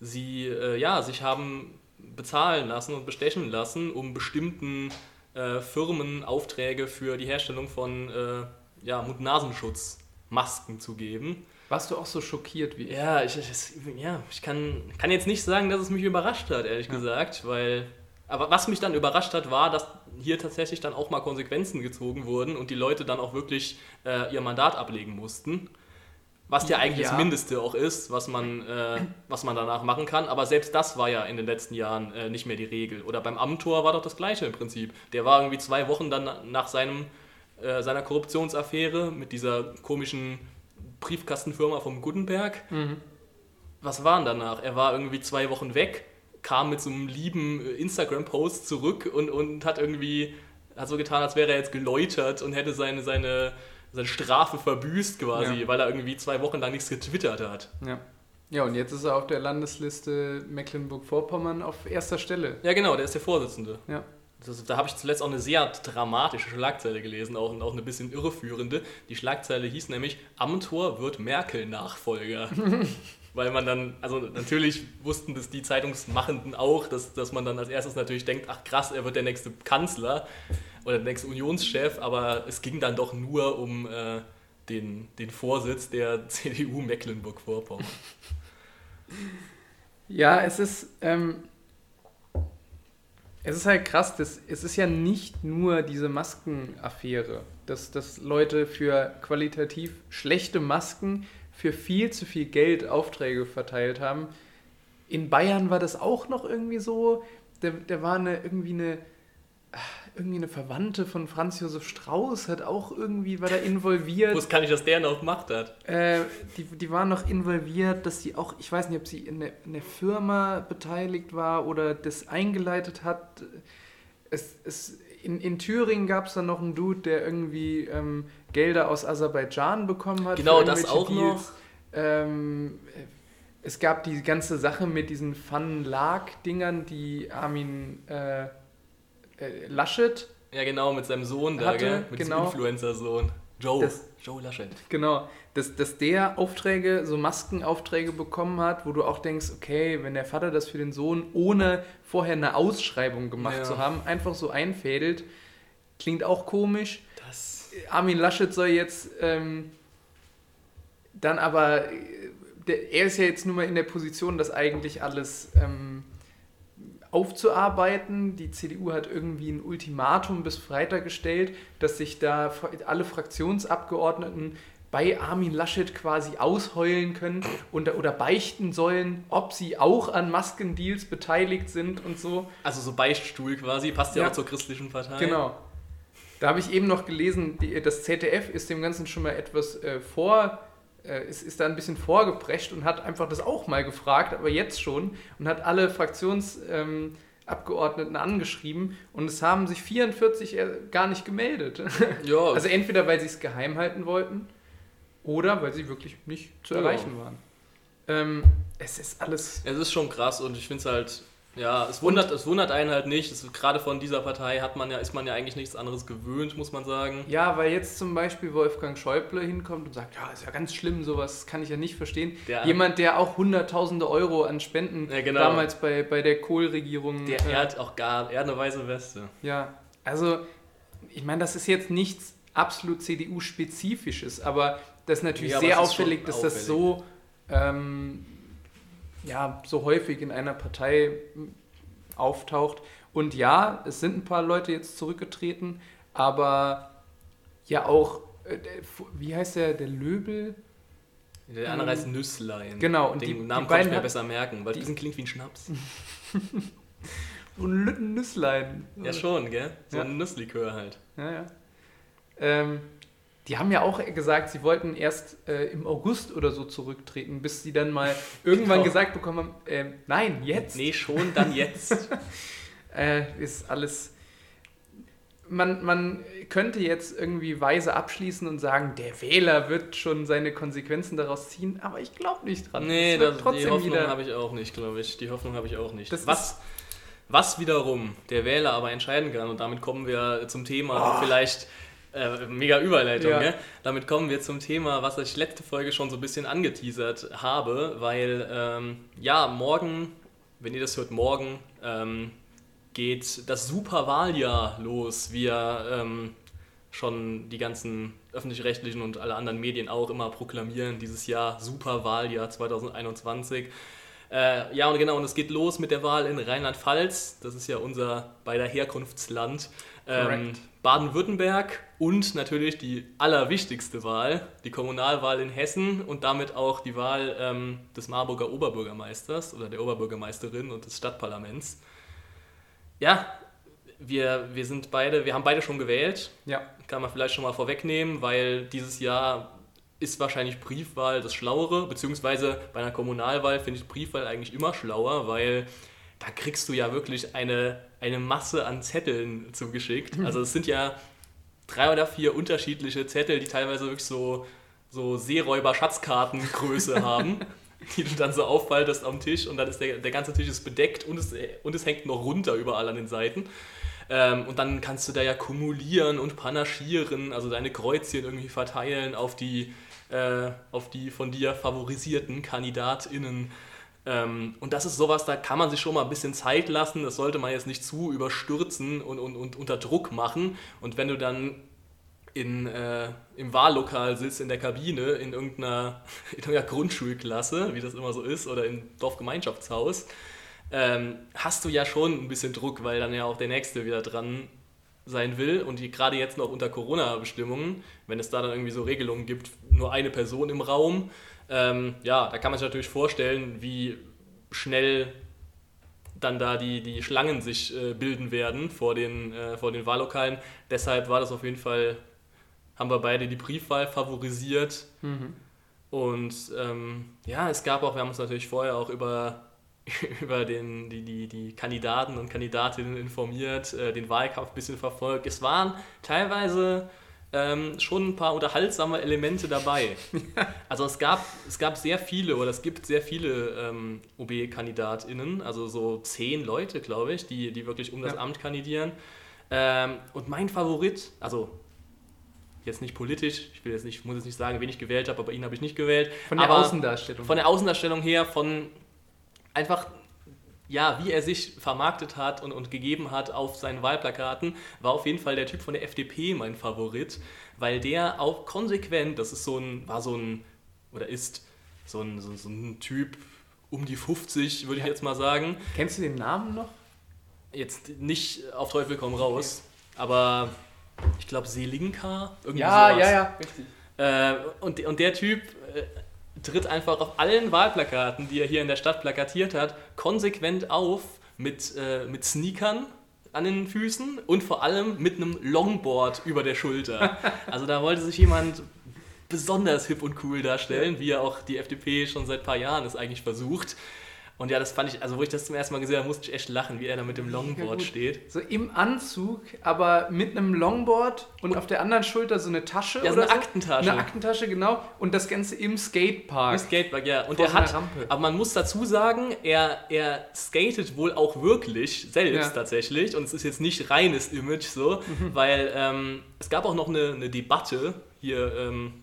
sie äh, ja, sich haben bezahlen lassen und bestechen lassen, um bestimmten äh, Firmen Aufträge für die Herstellung von äh, ja, Mund-Nasenschutz-Masken zu geben.
Warst du auch so schockiert wie ich?
Ja, ich, das, ja, ich kann, kann jetzt nicht sagen, dass es mich überrascht hat, ehrlich
Ja.
gesagt, weil. Aber was mich dann überrascht hat, war, dass hier tatsächlich dann auch mal Konsequenzen gezogen wurden und die Leute dann auch wirklich äh, ihr Mandat ablegen mussten. Was ja eigentlich
Ja.
das Mindeste auch ist, was man, äh, was man danach machen kann. Aber selbst das war ja in den letzten Jahren äh, nicht mehr die Regel. Oder beim Amtor war doch das Gleiche im Prinzip. Der war irgendwie zwei Wochen dann nach seinem, äh, seiner Korruptionsaffäre mit dieser komischen Briefkastenfirma vom Gutenberg.
Mhm.
Was war denn danach? Er war irgendwie zwei Wochen weg, kam mit so einem lieben äh, Instagram-Post zurück und, und hat irgendwie, hat so getan, als wäre er jetzt geläutert und hätte seine, seine, seine Strafe verbüßt quasi,
Ja.
weil er irgendwie zwei Wochen lang nichts getwittert hat.
Ja. Ja, und jetzt ist er auf der Landesliste Mecklenburg-Vorpommern auf erster Stelle.
Ja, genau, der ist der Vorsitzende.
Ja.
Das, da habe ich zuletzt auch eine sehr dramatische Schlagzeile gelesen, auch, und auch eine bisschen irreführende. Die Schlagzeile hieß nämlich: Amtor wird Merkel-Nachfolger. Weil man dann, also natürlich wussten das die Zeitungsmachenden auch, dass, dass man dann als erstes natürlich denkt: ach krass, er wird der nächste Kanzler oder der nächste Unionschef, aber es ging dann doch nur um äh, den, den Vorsitz der CDU Mecklenburg-Vorpommern.
Ja, es ist, ähm, es ist halt krass, das, es ist ja nicht nur diese Maskenaffäre, dass, dass Leute für qualitativ schlechte Masken für viel zu viel Geld Aufträge verteilt haben. In Bayern war das auch noch irgendwie so. Da, da war eine, irgendwie eine irgendwie eine Verwandte von Franz Josef Strauß hat auch irgendwie, war da involviert.
Wusste kann ich, dass der noch gemacht hat.
Äh, die, die war noch involviert, dass sie auch, ich weiß nicht, ob sie in der, in der Firma beteiligt war oder das eingeleitet hat. Es, es, in, in Thüringen gab es dann noch einen Dude, der irgendwie ähm, Gelder aus Aserbaidschan bekommen hat.
Genau, das auch Deals. noch.
Ähm, es gab die ganze Sache mit diesen Fun-Lag-Dingern, die Armin äh, äh, Laschet.
Ja, genau, mit seinem Sohn da, hatte, gell? mit
genau,
dem Influencer-Sohn. Joe. Das, Joe Laschet.
Genau, dass, dass der Aufträge, so Maskenaufträge bekommen hat, wo du auch denkst, okay, wenn der Vater das für den Sohn ohne vorher eine Ausschreibung gemacht ja. zu haben, einfach so einfädelt, klingt auch komisch.
Das
Armin Laschet soll jetzt ähm, dann aber, der, er ist ja jetzt nun mal in der Position, dass eigentlich alles ähm, aufzuarbeiten. Die CDU hat irgendwie ein Ultimatum bis Freitag gestellt, dass sich da alle Fraktionsabgeordneten bei Armin Laschet quasi ausheulen können und, oder beichten sollen, ob sie auch an Maskendeals beteiligt sind und so.
Also so Beichtstuhl quasi, passt ja, ja auch zur christlichen Partei.
Genau. Da habe ich eben noch gelesen, die, das ZDF ist dem Ganzen schon mal etwas äh, vor ist, ist da ein bisschen vorgeprescht und hat einfach das auch mal gefragt, aber jetzt schon, und hat alle Fraktionsabgeordneten ähm, angeschrieben und es haben sich 44 gar nicht gemeldet.
Ja.
Also entweder weil sie es geheim halten wollten oder weil sie wirklich nicht zu erreichen ja. waren. Ähm, es ist alles.
Es ist schon krass und ich finde es halt ja, es wundert, es wundert einen halt nicht. Es, gerade von dieser Partei hat man ja, ist man ja eigentlich nichts anderes gewöhnt, muss man sagen.
Ja, weil jetzt zum Beispiel Wolfgang Schäuble hinkommt und sagt, ja, ist ja ganz schlimm, sowas kann ich ja nicht verstehen. Der, Jemand, der auch hunderttausende Euro an Spenden
ja, genau.
damals bei, bei der Kohl-Regierung.
Der äh, hat auch gar, er hat eine weiße Weste.
Ja, also ich meine, das ist jetzt nichts absolut CDU-spezifisches, aber das ist natürlich ja, sehr auffällig, dass auffällig. das so ähm, ja, so häufig in einer Partei auftaucht. Und ja, es sind ein paar Leute jetzt zurückgetreten, aber ja auch, äh, wie heißt der, der Löbel?
Der andere heißt Nüsslein.
Genau.
Und Den die, Namen die konnte ich mir besser merken, weil diesen klingt wie ein Schnaps.
ein Lütten Nüsslein.
Ja schon, gell? So ja. ein Nusslikör halt.
Ja, ja. Ähm, die haben ja auch gesagt, sie wollten erst äh, im August oder so zurücktreten, bis sie dann mal irgendwann genau. gesagt bekommen haben, äh, nein, jetzt.
Nee, schon, dann jetzt.
äh, ist alles... Man, man könnte jetzt irgendwie weise abschließen und sagen, der Wähler wird schon seine Konsequenzen daraus ziehen, aber ich glaube nicht dran.
Nee, das, die Hoffnung habe ich auch nicht, glaube ich. Die Hoffnung habe ich auch nicht.
Das was,
was wiederum der Wähler aber entscheiden kann, und damit kommen wir zum Thema, oh. vielleicht äh, mega Überleitung, ja. Gell? Damit kommen wir zum Thema, was ich letzte Folge schon so ein bisschen angeteasert habe, weil ähm, ja, morgen, wenn ihr das hört, morgen ähm, geht das Superwahljahr los. Wir ähm, schon die ganzen öffentlich-rechtlichen und alle anderen Medien auch immer proklamieren, dieses Jahr Superwahljahr 2021. Äh, ja, und genau, und es geht los mit der Wahl in Rheinland-Pfalz. Das ist ja unser beider Herkunftsland. Ähm, Baden-Württemberg und natürlich die allerwichtigste Wahl, die Kommunalwahl in Hessen und damit auch die Wahl ähm, des Marburger Oberbürgermeisters oder der Oberbürgermeisterin und des Stadtparlaments. Ja, wir, wir sind beide, wir haben beide schon gewählt.
Ja.
Kann man vielleicht schon mal vorwegnehmen, weil dieses Jahr ist wahrscheinlich Briefwahl das Schlauere, beziehungsweise bei einer Kommunalwahl finde ich Briefwahl eigentlich immer schlauer, weil da kriegst du ja wirklich eine eine Masse an Zetteln zugeschickt. Also es sind ja drei oder vier unterschiedliche Zettel, die teilweise wirklich so, so Seeräuber-Schatzkartengröße haben, die du dann so auffaltest am Tisch und dann ist der, der ganze Tisch ist bedeckt und es, und es hängt noch runter überall an den Seiten. Ähm, und dann kannst du da ja kumulieren und panaschieren, also deine Kreuzchen irgendwie verteilen auf die, äh, auf die von dir favorisierten KandidatInnen. Ähm, und das ist sowas, da kann man sich schon mal ein bisschen Zeit lassen. Das sollte man jetzt nicht zu überstürzen und, und, und unter Druck machen. Und wenn du dann in, äh, im Wahllokal sitzt, in der Kabine, in irgendeiner, in irgendeiner Grundschulklasse, wie das immer so ist, oder im Dorfgemeinschaftshaus, ähm, hast du ja schon ein bisschen Druck, weil dann ja auch der Nächste wieder dran sein will und die gerade jetzt noch unter Corona-Bestimmungen, wenn es da dann irgendwie so Regelungen gibt, nur eine Person im Raum, ähm, ja, da kann man sich natürlich vorstellen, wie schnell dann da die, die Schlangen sich äh, bilden werden vor den, äh, vor den Wahllokalen. Deshalb war das auf jeden Fall, haben wir beide die Briefwahl favorisiert.
Mhm.
Und ähm, ja, es gab auch, wir haben uns natürlich vorher auch über, über den, die, die, die Kandidaten und Kandidatinnen informiert, äh, den Wahlkampf ein bisschen verfolgt. Es waren teilweise ähm, schon ein paar unterhaltsame Elemente dabei. Also es gab, es gab sehr viele oder es gibt sehr viele ähm, OB-KandidatInnen, also so zehn Leute, glaube ich, die, die wirklich um das
Ja.
Amt kandidieren. Ähm, und mein Favorit, also jetzt nicht politisch, ich will jetzt nicht, muss jetzt nicht sagen, wen ich gewählt habe, aber ihn habe ich nicht gewählt.
Von der
aber
Außendarstellung.
Von der Außendarstellung her, von einfach, ja, wie er sich vermarktet hat und, und gegeben hat auf seinen Wahlplakaten, war auf jeden Fall der Typ von der FDP mein Favorit, weil der auch konsequent, das ist so ein, war so ein, oder ist so ein, so, so ein Typ um die 50, würde ich jetzt mal sagen.
Kennst du den Namen noch?
Jetzt nicht auf Teufel komm raus, aber ich glaube Selinka, irgendwie
Ja,
sowas.
ja, ja, richtig.
Äh, und, und der Typ äh, tritt einfach auf allen Wahlplakaten, die er hier in der Stadt plakatiert hat, konsequent auf mit, äh, mit Sneakern an den Füßen und vor allem mit einem Longboard über der Schulter. Also da wollte sich jemand besonders hip und cool darstellen, wie ja auch die FDP schon seit ein paar Jahren es eigentlich versucht. Und ja, das fand ich, also wo ich das zum ersten Mal gesehen habe, musste ich echt lachen, wie er da mit dem Longboard steht.
So im Anzug, aber mit einem Longboard und auf der anderen Schulter so eine Tasche
Ja, so eine Aktentasche.
Eine Aktentasche, genau. Und das Ganze im Skatepark.
Im Skatepark, ja. Und
Vor
er
so
hat,
Rampe.
aber man muss dazu sagen, er, er skatet wohl auch wirklich selbst
Ja.
tatsächlich. Und es ist jetzt nicht reines Image so, weil ähm, es gab auch noch eine, eine Debatte hier ähm,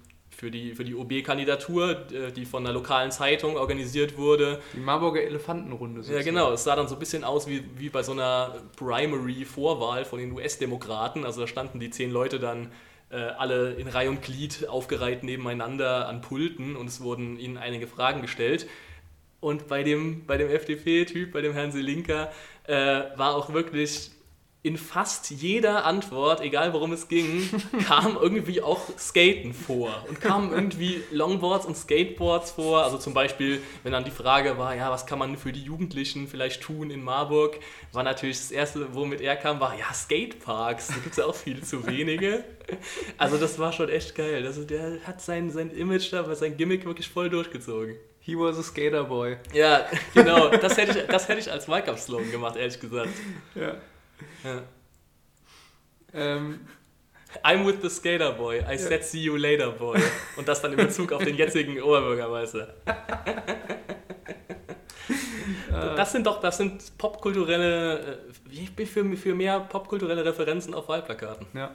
für die, für die OB-Kandidatur, äh, die von einer lokalen Zeitung organisiert wurde.
Die Marburger Elefantenrunde.
Ja,
sozusagen.
genau. Es sah dann so ein bisschen aus wie, wie bei so einer Primary-Vorwahl von den US-Demokraten. Also da standen die zehn Leute dann äh, alle in Reihe und Glied aufgereiht nebeneinander an Pulten und es wurden ihnen einige Fragen gestellt. Und bei dem, bei dem FDP-Typ, bei dem Herrn Selinka, äh, war auch wirklich in fast jeder Antwort, egal worum es ging, kam irgendwie auch Skaten vor. Und kamen irgendwie Longboards und Skateboards vor. Also zum Beispiel, wenn dann die Frage war, ja, was kann man für die Jugendlichen vielleicht tun in Marburg, war natürlich das Erste, womit er kam, war, ja, Skateparks. Da gibt es ja auch viel zu wenige. Also das war schon echt geil. Also der hat sein, sein Image da, sein Gimmick wirklich voll durchgezogen.
He was a skater boy.
Ja, genau. Das hätte ich, das hätte ich als Wahlkampfslogan gemacht, ehrlich gesagt.
Ja.
Ja.
Ähm,
I'm with the skater boy. I said see you later boy. Und das dann in Bezug auf den jetzigen Oberbürgermeister. Das sind doch, das sind popkulturelle, äh, ich bin für, für mehr popkulturelle Referenzen auf Wahlplakaten.
ja.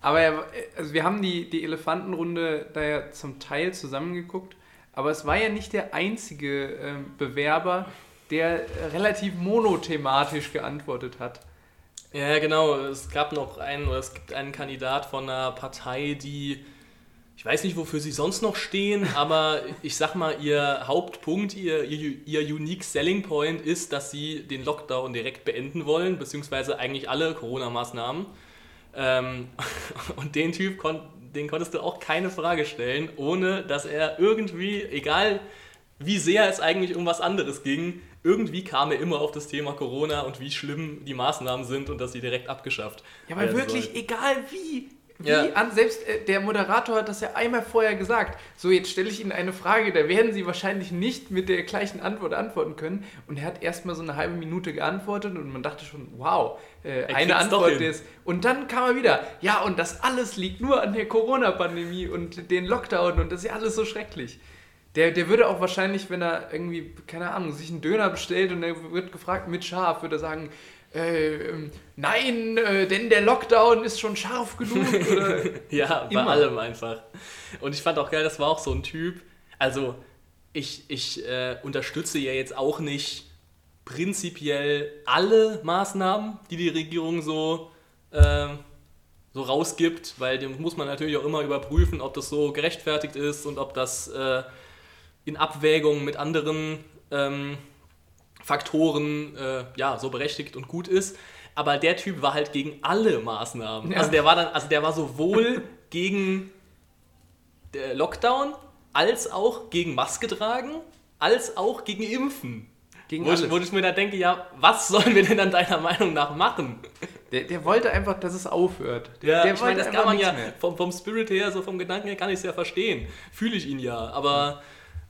Aber er, also wir haben die, die Elefantenrunde da ja zum Teil zusammengeguckt, aber es war ja nicht der einzige ähm, Bewerber, der äh, relativ monothematisch geantwortet hat.
Ja, genau. Es gab noch einen, oder es gibt einen Kandidat von einer Partei, die, ich weiß nicht, wofür sie sonst noch stehen, aber ich sag mal, ihr Hauptpunkt, ihr, ihr, ihr Unique Selling Point ist, dass sie den Lockdown direkt beenden wollen, beziehungsweise eigentlich alle Corona-Maßnahmen. Ähm, und den Typ, den konntest du auch keine Frage stellen, ohne dass er irgendwie, egal wie sehr es eigentlich um was anderes ging, irgendwie kam er immer auf das Thema Corona und wie schlimm die Maßnahmen sind und dass sie direkt abgeschafft
Ja, aber wirklich,
sollen.
egal wie. wie
Ja.
an, selbst äh, der Moderator hat das ja einmal vorher gesagt. So, jetzt stelle ich Ihnen eine Frage, da werden Sie wahrscheinlich nicht mit der gleichen Antwort antworten können. Und er hat erstmal so eine halbe Minute geantwortet und man dachte schon, wow, äh, eine Antwort ist. Und dann kam er wieder, ja, und das alles liegt nur an der Corona-Pandemie und den Lockdown und das ist ja alles so schrecklich. Der, der würde auch wahrscheinlich, wenn er irgendwie, keine Ahnung, sich einen Döner bestellt und er wird gefragt mit scharf, würde er sagen, äh, ähm, nein, äh, denn der Lockdown ist schon scharf genug. Oder,
Ja, bei
Immer.
allem einfach. Und ich fand auch geil, das war auch so ein Typ. Also, ich, ich äh, unterstütze ja jetzt auch nicht prinzipiell alle Maßnahmen, die die Regierung so, ähm, so rausgibt, weil dem muss man natürlich auch immer überprüfen, ob das so gerechtfertigt ist und ob das äh, in Abwägung mit anderen ähm, Faktoren äh, ja, so berechtigt und gut ist. aber der Typ war halt gegen alle Maßnahmen.
Ja.
Also der war dann, also der war sowohl gegen der Lockdown, als auch gegen Maske tragen, als auch gegen Impfen.
Gegen
Wo ich, wo ich mir dann denke, ja, was sollen wir denn dann deiner Meinung nach machen?
Der, der wollte einfach, dass es aufhört.
Ja,
der
ich meine, das kann man ja vom, vom Spirit her, so vom Gedanken her, kann ich es ja verstehen. Fühle ich ihn ja, aber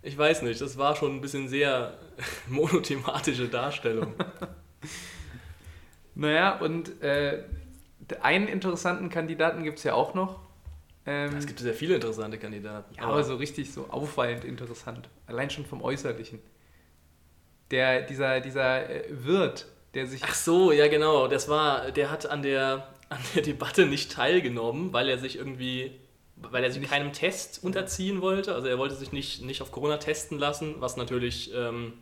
ich weiß nicht, das war schon ein bisschen sehr monothematische Darstellung.
Naja, und äh, einen interessanten Kandidaten gibt es ja auch noch. Ähm,
Es gibt sehr viele interessante Kandidaten.
ja, aber so richtig so auffallend interessant. Allein schon vom Äußerlichen. Der, dieser, dieser äh, Wirt, der sich.
Ach so, ja genau. Das war, der hat an der, an der Debatte nicht teilgenommen, weil er sich irgendwie, weil er sich keinem Test unterziehen wollte. Also er wollte sich nicht, nicht auf Corona testen lassen, was natürlich, ähm,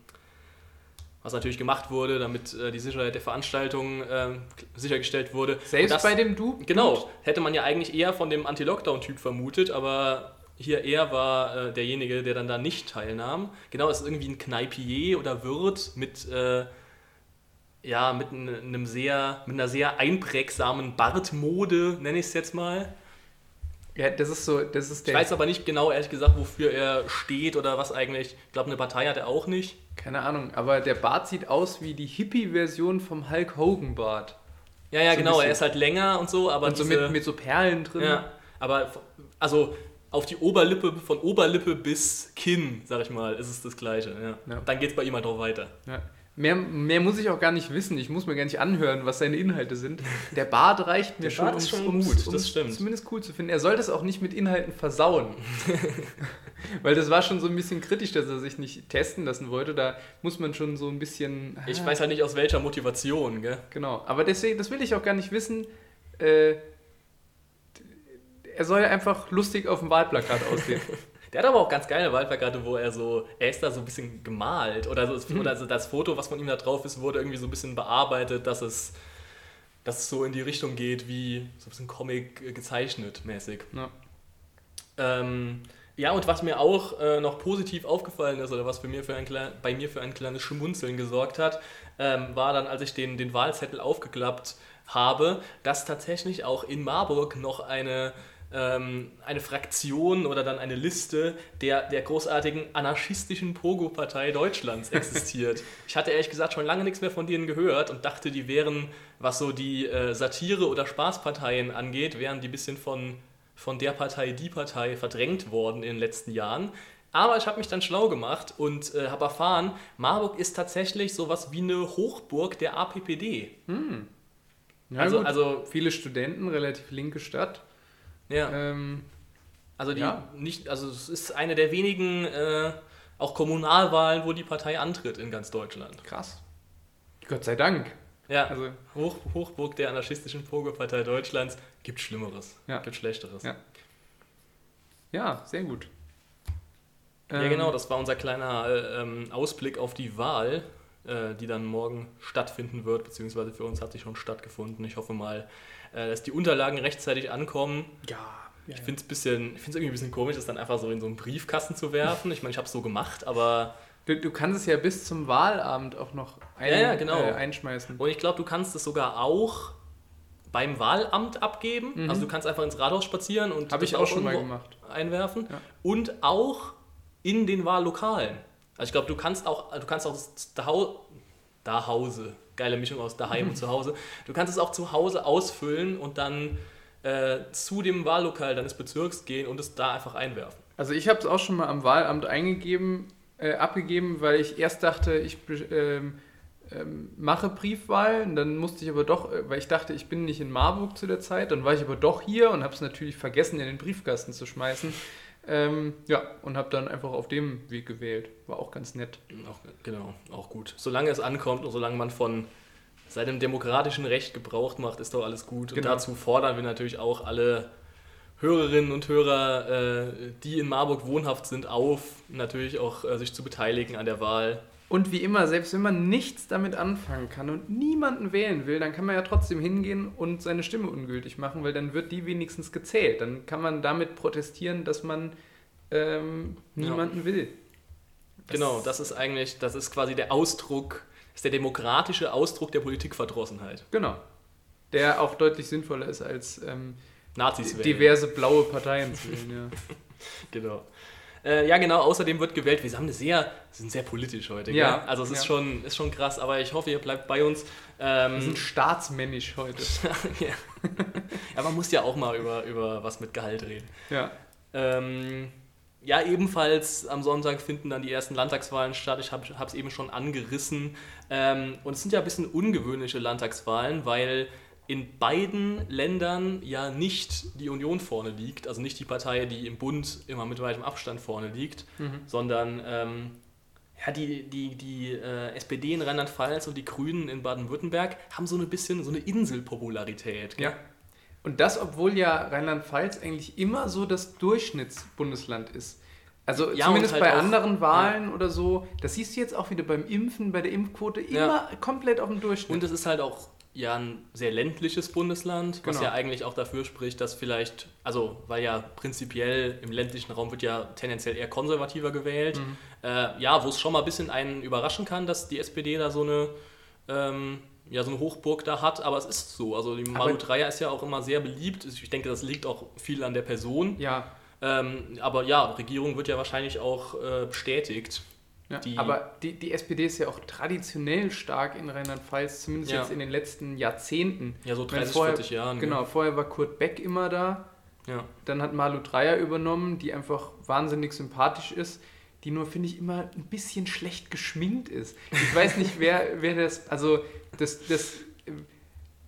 was natürlich gemacht wurde, damit äh, die Sicherheit der Veranstaltung ähm, sichergestellt wurde.
selbst
das,
bei dem Du.
Genau, hätte man ja eigentlich eher von dem Anti-Lockdown-Typ vermutet, aber hier er war äh, derjenige, der dann da nicht teilnahm. Genau, es ist irgendwie ein Kneipier oder Wirt mit, äh, ja, mit einem sehr, mit einer sehr einprägsamen Bartmode, nenne ich es jetzt mal.
Ja, das ist so, das ist
Ich
der.
weiß aber nicht genau, ehrlich gesagt, wofür er steht oder was eigentlich. Ich glaube, eine Partei hat er auch nicht.
Keine Ahnung, aber der Bart sieht aus wie die Hippie-Version vom Hulk Hogan-Bart.
Ja, ja,
So
genau, er ist halt länger und so, aber
Und so
diese,
mit, mit so Perlen drin.
Ja, aber also auf die Oberlippe, von Oberlippe bis Kinn, sag ich mal, ist es das Gleiche. Ja.
Ja.
Dann geht es bei ihm halt auch weiter.
Ja. Mehr, mehr muss ich auch gar nicht wissen. Ich muss mir gar nicht anhören, was seine Inhalte sind. Der Bart reicht mir
Der
schon,
Bart
um
ist schon
um's-
gut, das
um's
stimmt.
zumindest cool zu finden. Er sollte es auch nicht mit Inhalten versauen. Weil das war schon so ein bisschen kritisch, dass er sich nicht testen lassen wollte. Da muss man schon so ein bisschen.
Ich
ah,
weiß halt nicht aus welcher Motivation, gell?
Genau. Aber deswegen, das will ich auch gar nicht wissen. Äh, er soll einfach lustig auf dem Wahlplakat aussehen.
Der hat aber auch ganz geile Wahlplakate, wo er so, er ist da so ein bisschen gemalt oder so,
Mhm.
oder so das Foto, was von ihm da drauf ist, wurde irgendwie so ein bisschen bearbeitet, dass es, dass es so in die Richtung geht wie so ein bisschen Comic gezeichnet mäßig.
Ja.
Ähm, ja, und was mir auch äh, noch positiv aufgefallen ist oder was für mir für ein klein, bei mir für ein kleines Schmunzeln gesorgt hat, ähm, war dann, als ich den, den Wahlzettel aufgeklappt habe, dass tatsächlich auch in Marburg noch eine, ähm, eine Fraktion oder dann eine Liste der, der großartigen anarchistischen Pogo-Partei Deutschlands existiert. ich hatte ehrlich gesagt schon lange nichts mehr von denen gehört und dachte, die wären, was so die äh, Satire- oder Spaßparteien angeht, wären die ein bisschen von von der Partei die Partei verdrängt worden in den letzten Jahren. Aber ich habe mich dann schlau gemacht und äh, habe erfahren, Marburg ist tatsächlich sowas wie eine Hochburg der APPD.
Ja,
Also-
gut.
also-
viele Studenten, relativ linke Stadt.
Ja.
Ähm,
Also die
Ja.
nicht, also es ist eine der wenigen äh, auch Kommunalwahlen, wo die Partei antritt in ganz Deutschland.
krass. Gott sei Dank.
Ja,
Also,
Hoch, Hochburg der anarchistischen Pogo-Partei Deutschlands. Gibt Schlimmeres,
Ja.
gibt Schlechteres.
Ja. ja, sehr gut.
Ja,
Ähm,
genau, das war unser kleiner äh, ähm, Ausblick auf die Wahl, äh, die dann morgen stattfinden wird, beziehungsweise für uns hat sie schon stattgefunden. Ich hoffe mal, dass die Unterlagen rechtzeitig ankommen.
Ja,
Ich finde es irgendwie ein bisschen komisch, das dann einfach so in so einen Briefkasten zu werfen. Ich meine, ich habe es so gemacht, aber
Du, du kannst es ja bis zum Wahlabend auch noch ein,
Ja, ja, genau.
äh, einschmeißen.
und ich glaube, du kannst es sogar auch beim Wahlamt abgeben. Also du kannst einfach ins Rathaus spazieren und
Habe
das
ich auch schon mal gemacht.
einwerfen
Ja.
und auch in den Wahllokalen. Also ich glaube, du kannst auch, du kannst auch das Dahau, Dahause, geile Mischung aus daheim und zu Hause. Du kannst es auch zu Hause ausfüllen und dann äh, zu dem Wahllokal deines Bezirks gehen und es da einfach einwerfen.
Also ich habe es auch schon mal am Wahlamt eingegeben, äh, abgegeben, weil ich erst dachte, ich ähm, ähm, mache Briefwahl. Und dann musste ich aber doch, äh, weil ich dachte, ich bin nicht in Marburg zu der Zeit. Dann war ich aber doch hier und habe es natürlich vergessen, in den Briefkasten zu schmeißen. Ähm, ja, und habe dann einfach auf dem Weg gewählt. War auch ganz nett.
Auch, genau, auch gut. Solange es ankommt und solange man von seinem demokratischen Recht Gebrauch macht, ist doch alles gut. Und
Genau.
dazu fordern wir natürlich auch alle Hörerinnen und Hörer, äh, die in Marburg wohnhaft sind, auf, natürlich auch äh, sich zu beteiligen an der Wahl.
Und wie immer, selbst wenn man nichts damit anfangen kann und niemanden wählen will, dann kann man ja trotzdem hingehen und seine Stimme ungültig machen, weil dann wird die wenigstens gezählt. Dann kann man damit protestieren, dass man ähm, niemanden will.
genau, das ist eigentlich, das ist quasi der Ausdruck, ist der demokratische Ausdruck der Politikverdrossenheit.
Genau. Der auch deutlich sinnvoller ist als ähm,
Nazis wählen.
diverse blaue Parteien zu wählen. Ja.
Genau. Äh, ja, genau, außerdem wird gewählt. Wir haben sehr, sind sehr politisch heute.
Ja,
Gell? Also es ist,
ja.
schon, ist schon krass, aber ich hoffe, ihr bleibt bei uns. Ähm,
Wir sind staatsmännisch heute.
ja. ja, man muss ja auch mal über, über was mit Gehalt reden.
Ja.
Ähm, ja, ebenfalls am Sonntag finden dann die ersten Landtagswahlen statt. Ich habe es eben schon angerissen. Ähm, und es sind ja ein bisschen ungewöhnliche Landtagswahlen, weil in beiden Ländern ja nicht die Union vorne liegt, also nicht die Partei, die im Bund immer mit weitem Abstand vorne liegt,
Mhm.
sondern ähm, ja, die, die, die äh, SPD in Rheinland-Pfalz und die Grünen in Baden-Württemberg haben so ein bisschen so eine Inselpopularität. gell?
Ja. Und das, obwohl ja Rheinland-Pfalz eigentlich immer so das Durchschnittsbundesland ist. Also
Ja,
zumindest
halt
bei anderen Wahlen oder so, das siehst du jetzt auch wieder beim Impfen, bei der Impfquote, immer
Ja.
komplett auf dem Durchschnitt.
Und es ist halt auch ja ein sehr ländliches Bundesland, was
Genau.
ja eigentlich auch dafür spricht, dass vielleicht, also weil ja prinzipiell im ländlichen Raum wird ja tendenziell eher konservativer gewählt.
Mhm.
Äh, ja, wo es schon mal ein bisschen einen überraschen kann, dass die SPD da so eine, ähm, ja, so eine Hochburg da hat, aber es ist so. Also die Malu Dreyer ist ja auch immer sehr beliebt. Ich denke, das liegt auch viel an der Person.
ja,
Ähm, aber ja, Regierung wird ja wahrscheinlich auch äh, bestätigt.
Ja.
Die-
aber die, die SPD ist ja auch traditionell stark in Rheinland-Pfalz, zumindest
Ja.
jetzt in den letzten Jahrzehnten.
Ja, so
Ich meine,
30,
vorher-
40 Jahren.
Genau, vorher war Kurt Beck immer da,
Ja.
dann hat Malu Dreyer übernommen, die einfach wahnsinnig sympathisch ist, die nur, finde ich, immer ein bisschen schlecht geschminkt ist. Ich weiß nicht, wer, wer das, also das, das,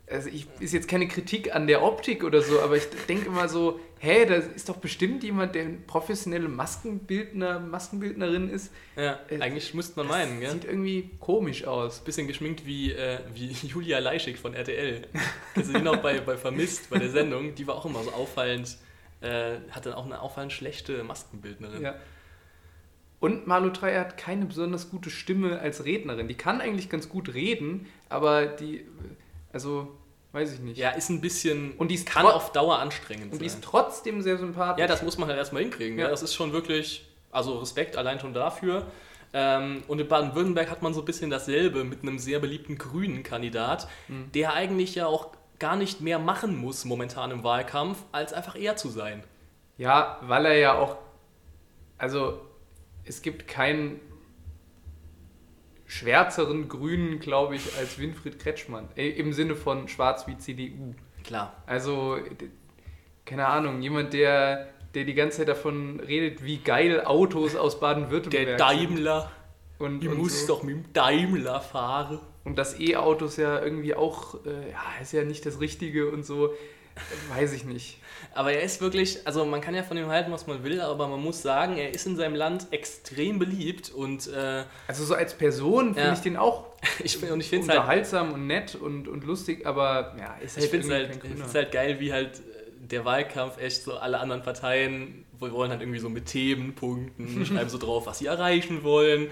also ich, ist jetzt keine Kritik an der Optik oder so, aber ich denke immer so, hä, da ist doch bestimmt jemand, der professionelle Maskenbildner, Maskenbildnerin ist.
ja.
Äh,
Eigentlich müsste man meinen, gell?
Sieht irgendwie komisch aus.
bisschen geschminkt wie, äh, wie Julia Leischig von RTL. Du die noch bei, bei Vermisst, bei der Sendung? Die war auch immer so auffallend, äh, hat dann auch eine auffallend schlechte Maskenbildnerin.
Ja. Und Malu Dreyer hat keine besonders gute Stimme als Rednerin. Die kann eigentlich ganz gut reden, aber die, also, weiß ich nicht.
Ja, ist ein bisschen,
Und die ist
kann auf Dauer anstrengend
Und die ist
sein.
trotzdem sehr sympathisch.
Ja, das muss man halt erstmal hinkriegen. Ja.
Ja.
Das ist schon wirklich, also Respekt allein schon dafür. Ähm, und in Baden-Württemberg hat man so ein bisschen dasselbe mit einem sehr beliebten grünen Kandidat,
Mhm.
der eigentlich ja auch gar nicht mehr machen muss momentan im Wahlkampf, als einfach er zu sein.
Ja, weil er ja auch, also es gibt keinen schwärzeren Grünen, glaube ich, als Winfried Kretschmann. Äh, Im Sinne von schwarz wie CDU.
Klar.
Also, keine Ahnung, jemand, der, der die ganze Zeit davon redet, wie geil Autos aus
Der
Baden-Württemberg sind.
Daimler,
Und,
ich
und,
muss
so.
doch mit dem Daimler fahren.
und dass E-Autos ja irgendwie auch, äh, ja, ist ja nicht das Richtige und so. Weiß ich nicht.
Aber er ist wirklich, also man kann ja von ihm halten, was man will, aber man muss sagen, er ist in seinem Land extrem beliebt und äh,
Also so als Person finde
Ja.
ich den auch
ich, und ich es halt
unterhaltsam und nett und, und lustig, aber ja, ist halt
Ich finde es halt, find's halt geil, wie halt äh, der Wahlkampf echt so alle anderen Parteien wir wollen halt irgendwie so mit Themen punkten, schreiben so drauf, was sie erreichen wollen.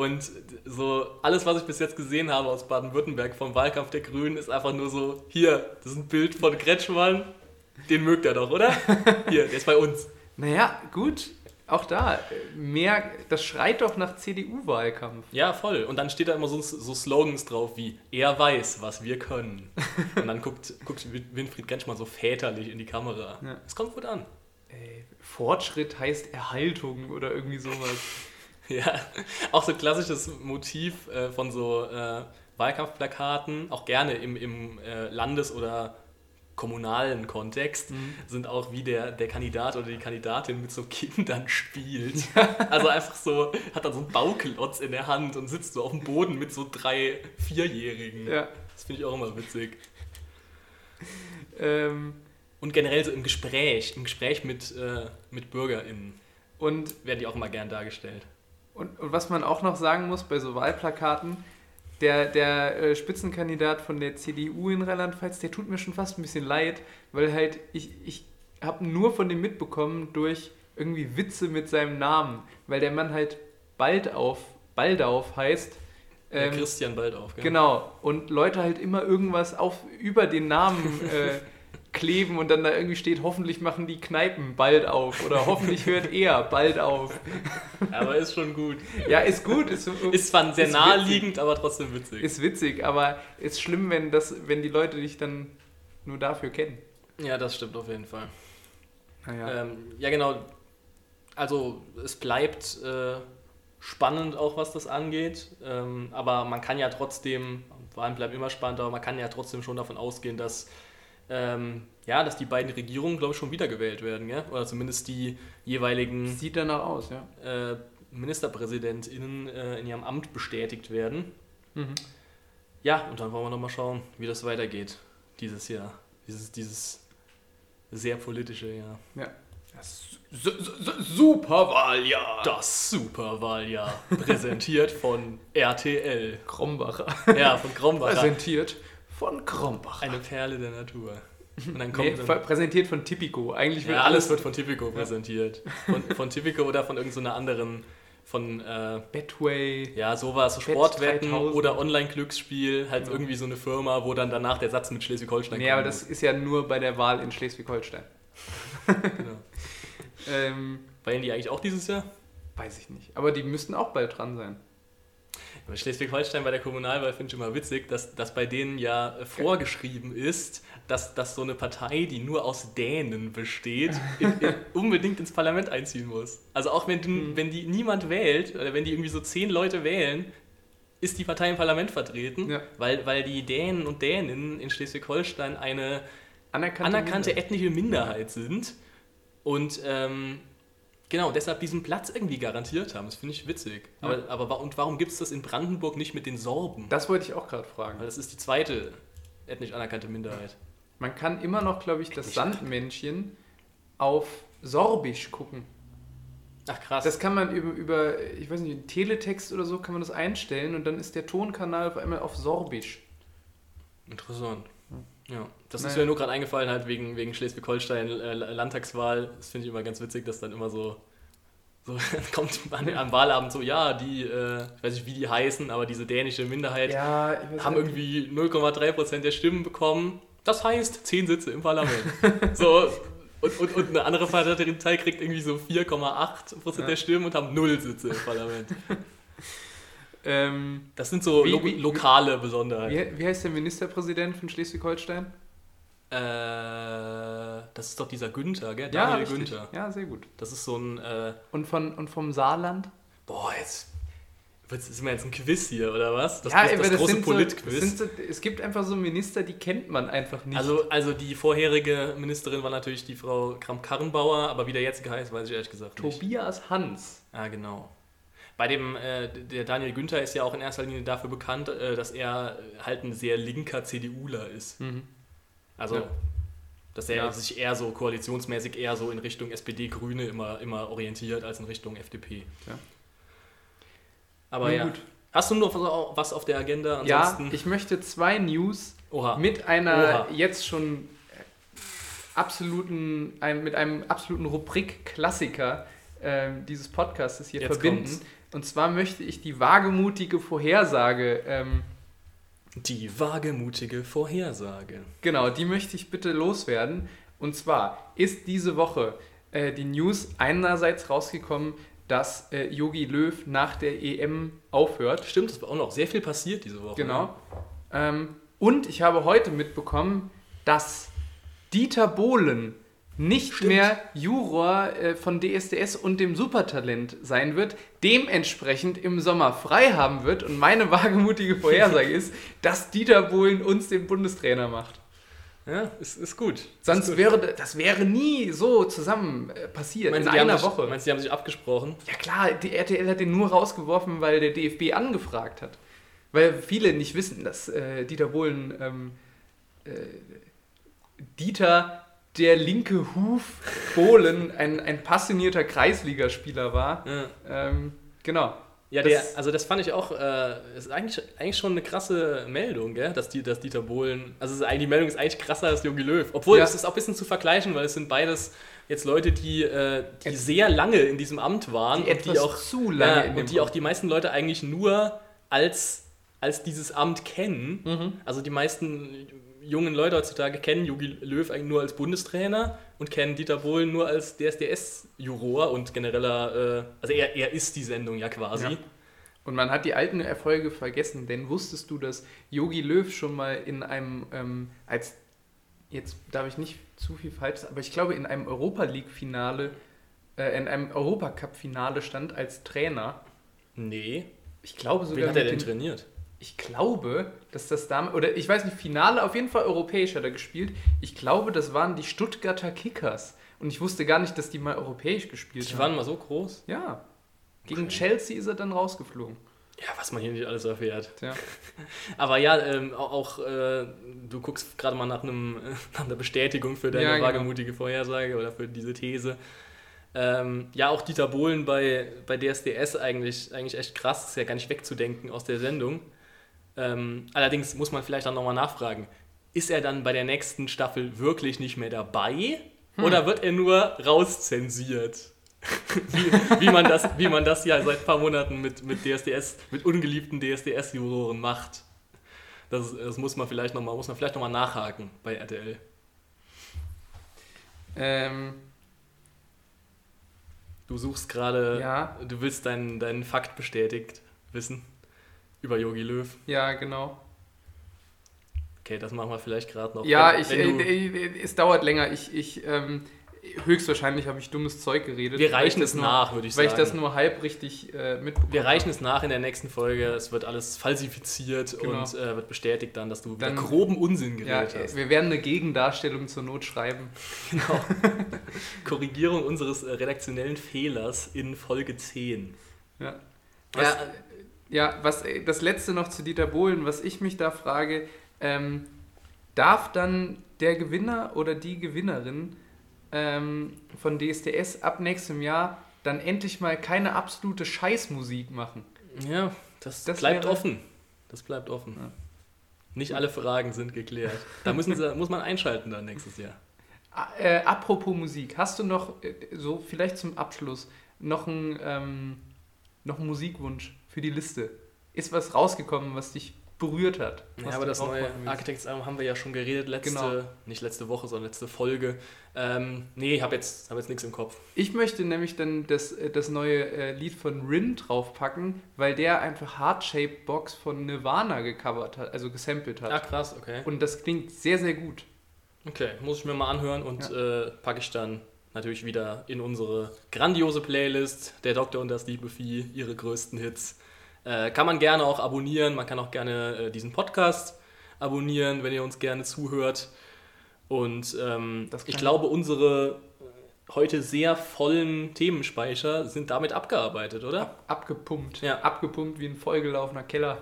Und so alles, was ich bis jetzt gesehen habe aus Baden-Württemberg vom Wahlkampf der Grünen, ist einfach nur so, hier, das ist ein Bild von Kretschmann, den mögt er doch, oder? Hier, der ist bei uns.
Naja, gut, auch da, mehr, das schreit doch nach CDU-Wahlkampf.
Ja, voll. Und dann steht da immer so, so Slogans drauf wie, er weiß, was wir können. Und dann guckt, guckt Winfried Kretschmann so väterlich in die Kamera.
Ja.
Es kommt gut an.
Äh, Fortschritt heißt Erhaltung oder irgendwie sowas.
Ja, auch so ein klassisches Motiv äh, von so äh, Wahlkampfplakaten, auch gerne im, im äh, Landes- oder kommunalen Kontext, sind auch wie der, der Kandidat oder die Kandidatin mit so Kindern spielt. Also einfach so, hat dann so einen Bauklotz in der Hand und sitzt so auf dem Boden mit so drei Vierjährigen.
Ja.
Das finde ich auch immer witzig.
Ähm,
Und generell so im Gespräch, im Gespräch mit, äh, mit BürgerInnen
und,
werden die auch immer gern dargestellt.
Und, und was man auch noch sagen muss bei so Wahlplakaten, der, der äh, Spitzenkandidat von der CDU in Rheinland-Pfalz, der tut mir schon fast ein bisschen leid, weil halt ich, ich habe nur von dem mitbekommen durch irgendwie Witze mit seinem Namen, weil der Mann halt bald auf, Baldauf heißt. Ähm,
Christian Baldauf, gell?
Genau. Und Leute halt immer irgendwas auf über den Namen äh, kleben und dann da irgendwie steht, hoffentlich machen die Kneipen bald auf oder hoffentlich hört er bald auf.
Aber ist schon gut.
Ja, ist gut, ist,
Ist zwar sehr
Ist
naheliegend, aber trotzdem witzig.
ist witzig, aber ist schlimm, wenn das, wenn die Leute dich dann nur dafür kennen.
Ja, das stimmt auf jeden Fall.
Naja.
Ähm, ja, genau. Also es bleibt äh, spannend auch, was das angeht. Ähm, aber man kann ja trotzdem, vor allem bleibt immer spannend, aber man kann ja trotzdem schon davon ausgehen, dass, ähm, ja, dass die beiden Regierungen, glaube ich, schon wiedergewählt werden. Gell? Oder zumindest die jeweiligen
Sieht danach aus, ja.
äh, MinisterpräsidentInnen äh, in ihrem Amt bestätigt werden.
Mhm.
Ja, und dann wollen wir nochmal schauen, wie das weitergeht dieses Jahr. Dieses, dieses sehr politische Jahr.
ja. Das su su su Superwahljahr.
Das Superwahljahr. Präsentiert von RTL.
Krombacher.
Ja, von Krombacher.
Präsentiert von Krombacher.
Eine Perle der Natur. Und dann
Nee,
kommt
ver-
dann,
präsentiert von Tipico. Eigentlich wird
ja, alles wird von Tipico präsentiert. Von, von Tipico oder von irgendeiner anderen, von äh,
Betway.
ja, sowas, so Sportwetten
3000.
oder Online-Glücksspiel, halt
Ja.
irgendwie so eine Firma, wo dann danach der Satz mit Schleswig-Holstein
Nee, aber
kommen
das ist ja nur bei der Wahl in Schleswig-Holstein.
Genau.
Ähm,
Wählen die eigentlich auch dieses Jahr?
weiß ich nicht. Aber die müssten auch bald dran sein.
Schleswig-Holstein bei der Kommunalwahl finde ich immer witzig, dass, dass bei denen ja vorgeschrieben ist, dass, dass so eine Partei, die nur aus Dänen besteht, in, in, unbedingt ins Parlament einziehen muss. Also auch wenn, du, wenn die niemand wählt, oder wenn die irgendwie so zehn Leute wählen, ist die Partei im Parlament vertreten,
Ja.
weil, weil die Dänen und Däninnen in Schleswig-Holstein eine
Anerkannte,
anerkannte ethnische Minderheit sind und ähm, genau deshalb diesen Platz irgendwie garantiert haben. Das finde ich witzig. Aber,
Ja.
aber wa- und warum gibt es das in Brandenburg nicht mit den Sorben?
Das wollte ich auch gerade fragen.
Weil das ist die zweite ethnisch anerkannte Minderheit.
Man kann immer noch, glaube ich, das Sandmännchen auf Sorbisch gucken.
Ach krass.
Das kann man über, über, ich weiß nicht, Teletext oder so, kann man das einstellen und dann ist der Tonkanal auf einmal auf Sorbisch.
Interessant. Ja, das
Naja.
ist mir nur gerade eingefallen, halt wegen, wegen Schleswig-Holstein äh, Landtagswahl. Das finde ich immer ganz witzig, dass dann immer so, so kommt an, am Wahlabend so, ja, die, äh, ich weiß nicht, wie die heißen, aber diese dänische Minderheit
Ja,
haben irgendwie 0,3% der Stimmen bekommen. Das heißt 10 Sitze im Parlament. so, und, und, und eine andere Partei kriegt irgendwie so 4,8%
Ja.
der Stimmen und haben 0 Sitze im Parlament.
Ähm,
Das sind so
Wie-
lo
wie-
lokale Besonderheiten.
wie, wie heißt der Ministerpräsident von Schleswig-Holstein?
Äh, das ist doch dieser Günther, gell? Daniel
richtig.
Günther.
Ja, sehr gut.
Das ist so ein, äh,
Und, von, und vom Saarland?
boah, jetzt wird's- ist mir jetzt ein Quiz hier, oder was? Das,
ja,
das,
aber
das große
sind so, das
Politquiz.
sind so, es gibt einfach so Minister, die kennt man einfach nicht.
also, also die vorherige Ministerin war natürlich die Frau Kramp-Karrenbauer, aber wie der jetzige heißt, weiß ich ehrlich gesagt nicht.
Tobias Hans.
Ah, genau. Bei dem, äh, der Daniel Günther ist ja auch in erster Linie dafür bekannt, äh, dass er halt ein sehr linker CDUler ist. Also,
Ja.
dass er
Ja.
sich eher so koalitionsmäßig eher so in Richtung SPD, Grüne immer, immer orientiert als in Richtung FDP.
Ja.
Aber ja.
gut.
Hast du noch was- auf der Agenda?
Ja,
Ansonsten?
ich möchte zwei News
Oha.
mit einer
Oha.
jetzt schon absoluten, ein, mit einem absoluten Rubrik-Klassiker ähm, dieses Podcastes hier
Jetzt
verbinden.
kommt's.
Und zwar möchte ich die wagemutige Vorhersage, ähm,
Die wagemutige Vorhersage.
genau, die möchte ich bitte loswerden. Und zwar ist diese Woche äh, die News einerseits rausgekommen, dass äh, Yogi Löw nach der EM aufhört.
Stimmt, es war auch noch sehr viel passiert diese Woche.
Genau. Ähm, und ich habe heute mitbekommen, dass Dieter Bohlen nicht
Stimmt.
mehr Juror äh, von DSDS und dem Supertalent sein wird, dementsprechend im Sommer frei haben wird. Und meine wagemutige Vorhersage ist, dass Dieter Bohlen uns den Bundestrainer macht.
Ja, ist, ist gut.
Sonst
ist gut.
wäre das wäre nie so zusammen äh, passiert
Meinst
in einer
sich,
Woche.
Meinst du, die haben sich abgesprochen?
Ja klar, die RTL hat den nur rausgeworfen, weil der DFB angefragt hat. Weil viele nicht wissen, dass äh, Dieter Bohlen ähm, äh, Dieter der linke Huf Bohlen ein, ein passionierter Kreisligaspieler war.
Ja.
Ähm, genau.
Ja,
Das-
der, also das fand ich auch, äh, ist eigentlich, eigentlich schon eine krasse Meldung, gell? Dass, die, dass Dieter Bohlen, also die Meldung ist eigentlich krasser als Jogi Löw. Obwohl,
Ja.
es ist auch ein bisschen zu vergleichen, weil es sind beides jetzt Leute, die, äh, die sehr lange in diesem Amt waren
Die
und die auch,
zu lange
ja, und die auch die meisten Leute eigentlich nur als, als dieses Amt kennen.
Mhm.
Also die meisten jungen Leute heutzutage kennen Jogi Löw eigentlich nur als Bundestrainer und kennen Dieter Bohlen nur als DSDS-Juror und genereller, äh, also er, er ist die Sendung ja quasi.
Ja. Und man hat die alten Erfolge vergessen, denn wusstest du, dass Yogi Löw schon mal in einem, ähm, als jetzt darf ich nicht zu viel falsch sagen, aber ich glaube, in einem Europa League-Finale, äh, in einem Europacup-Finale stand als Trainer.
Nee.
Ich glaube sogar.
Wen hat er denn
den-
trainiert?
Ich glaube, dass das damals, oder ich weiß nicht, Finale, auf jeden Fall europäisch hat er gespielt. Ich glaube, das waren die Stuttgarter Kickers. Und ich wusste gar nicht, dass die mal europäisch gespielt
Die
haben.
waren mal so groß.
Ja. Gegen
Okay.
Chelsea ist er dann rausgeflogen.
Ja, was man hier nicht alles erfährt.
Tja.
Aber ja, ähm, auch, auch äh, du guckst gerade mal nach, einem, nach einer Bestätigung für deine
Ja, genau.
wagemutige Vorhersage oder für diese These. Ähm, ja, auch Dieter Bohlen bei, bei DSDS eigentlich, eigentlich echt krass, ist ja gar nicht wegzudenken aus der Sendung. Ähm, allerdings muss man vielleicht dann nochmal nachfragen, ist er dann bei der nächsten Staffel wirklich nicht mehr dabei oder wird er nur rauszensiert? wie, wie, man das, wie man das ja seit ein paar Monaten mit, mit DSDS, mit ungeliebten DSDS-Juroren macht. Das, das muss man vielleicht nochmal noch mal nachhaken bei RTL.
Ähm,
Du suchst gerade,
Ja.
du willst deinen, deinen Fakt bestätigt wissen über Yogi Löw.
ja, genau.
Okay, das machen wir vielleicht gerade noch.
Ja,
Wenn-
ich,
wenn
äh, äh, es dauert länger. Ich, ich, ähm, höchstwahrscheinlich habe ich dummes Zeug geredet.
wir
weil ich
reichen es
nur,
nach, würde ich
Weil
sagen.
ich das nur halb richtig äh, mitbekommen
wir reichen es nach in der nächsten Folge. Es wird alles falsifiziert
Genau.
und äh, wird bestätigt dann, dass du
Dann-
groben Unsinn
Ja,
geredet hast.
äh, wir werden eine Gegendarstellung zur Not schreiben.
Genau. Korrigierung unseres äh, redaktionellen Fehlers in Folge 10.
Ja.
Was,
Ja, Ja, was äh, das letzte noch zu Dieter Bohlen, was ich mich da frage, ähm, darf dann der Gewinner oder die Gewinnerin ähm, von DSDS ab nächstem Jahr dann endlich mal keine absolute Scheißmusik machen?
ja, das,
Das
bleibt
wäre-
offen. Das bleibt offen.
Ja.
Nicht alle Fragen sind geklärt. Da müssen sie, muss man einschalten dann nächstes Jahr.
Ah, Äh, apropos Musik, hast du noch, äh, so vielleicht zum Abschluss, noch einen, ähm, noch einen Musikwunsch für die Liste? Ist was rausgekommen, was dich berührt hat?
Ja, aber das neue
draufpacken willst?
Architects Album haben wir ja schon geredet, letzte,
Genau.
nicht letzte Woche, sondern letzte Folge. Ähm, nee, ich habe jetzt, hab jetzt nichts im Kopf.
Ich möchte nämlich dann das, äh, das neue äh, Lied von Rin draufpacken, weil der einfach Heart Shaped Box von Nirvana gecovert hat, also gesampelt hat.
Ah, krass, okay.
Und das klingt sehr, sehr gut.
Okay, muss ich mir mal anhören und äh, packe ich dann natürlich wieder in unsere grandiose Playlist, der Doktor und das liebe Vieh, ihre größten Hits. Äh, kann man gerne auch abonnieren, man kann auch gerne äh, diesen Podcast abonnieren, wenn ihr uns gerne zuhört. Und ähm, ich glaube, unsere heute sehr vollen Themenspeicher sind damit abgearbeitet, oder?
Ab, abgepumpt.
Ja.
Abgepumpt wie ein vollgelaufener Keller.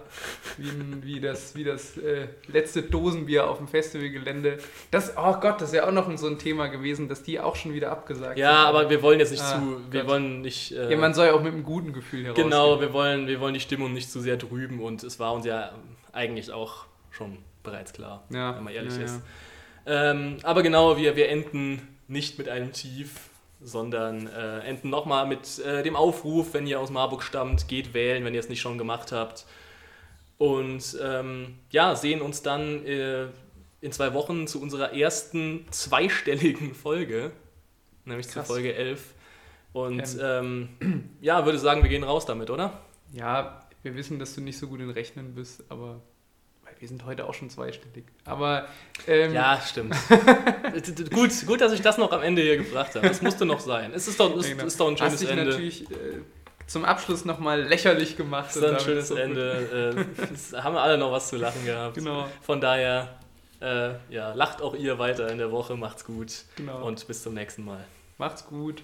Wie, ein, wie das, wie das äh, letzte Dosenbier auf dem Festivalgelände. Das, oh Gott, das ist ja auch noch so ein Thema gewesen, dass die auch schon wieder abgesagt
Ja,
sind.
aber wir wollen jetzt nicht
Ah,
zu, wir
Gott.
wollen nicht... äh,
Ja, man soll ja auch mit einem guten Gefühl herausgehen.
Genau, wir wollen, wir wollen die Stimmung nicht zu sehr trüben und es war uns ja eigentlich auch schon bereits klar,
ja,
wenn man ehrlich
ja,
ist. Ähm, aber genau, wir, wir enden nicht mit einem Tief, sondern äh, enden nochmal mit äh, dem Aufruf, wenn ihr aus Marburg stammt, geht wählen, wenn ihr es nicht schon gemacht habt. Und ähm, ja, sehen uns dann äh, in zwei Wochen zu unserer ersten zweistelligen Folge, nämlich zur
Krass.
Folge 11. Und
Ähm.
ähm, ja, würde sagen, wir gehen raus damit, oder?
Ja, wir wissen, dass du nicht so gut in Rechnen bist, aber wir sind heute auch schon zweistellig. Aber ähm,
Ja, stimmt. gut, gut, dass ich das noch am Ende hier gebracht habe. Das musste noch sein. Es ist doch, es
genau.
ist doch ein schönes
hast dich
Ende.
natürlich äh, zum Abschluss nochmal lächerlich gemacht.
Es ist ein schönes
so.
Ende. Äh, haben wir alle noch was zu lachen gehabt.
Genau,
Von daher, äh, ja, lacht auch ihr weiter in der Woche. Macht's gut
genau.
und bis zum nächsten Mal.
Macht's gut.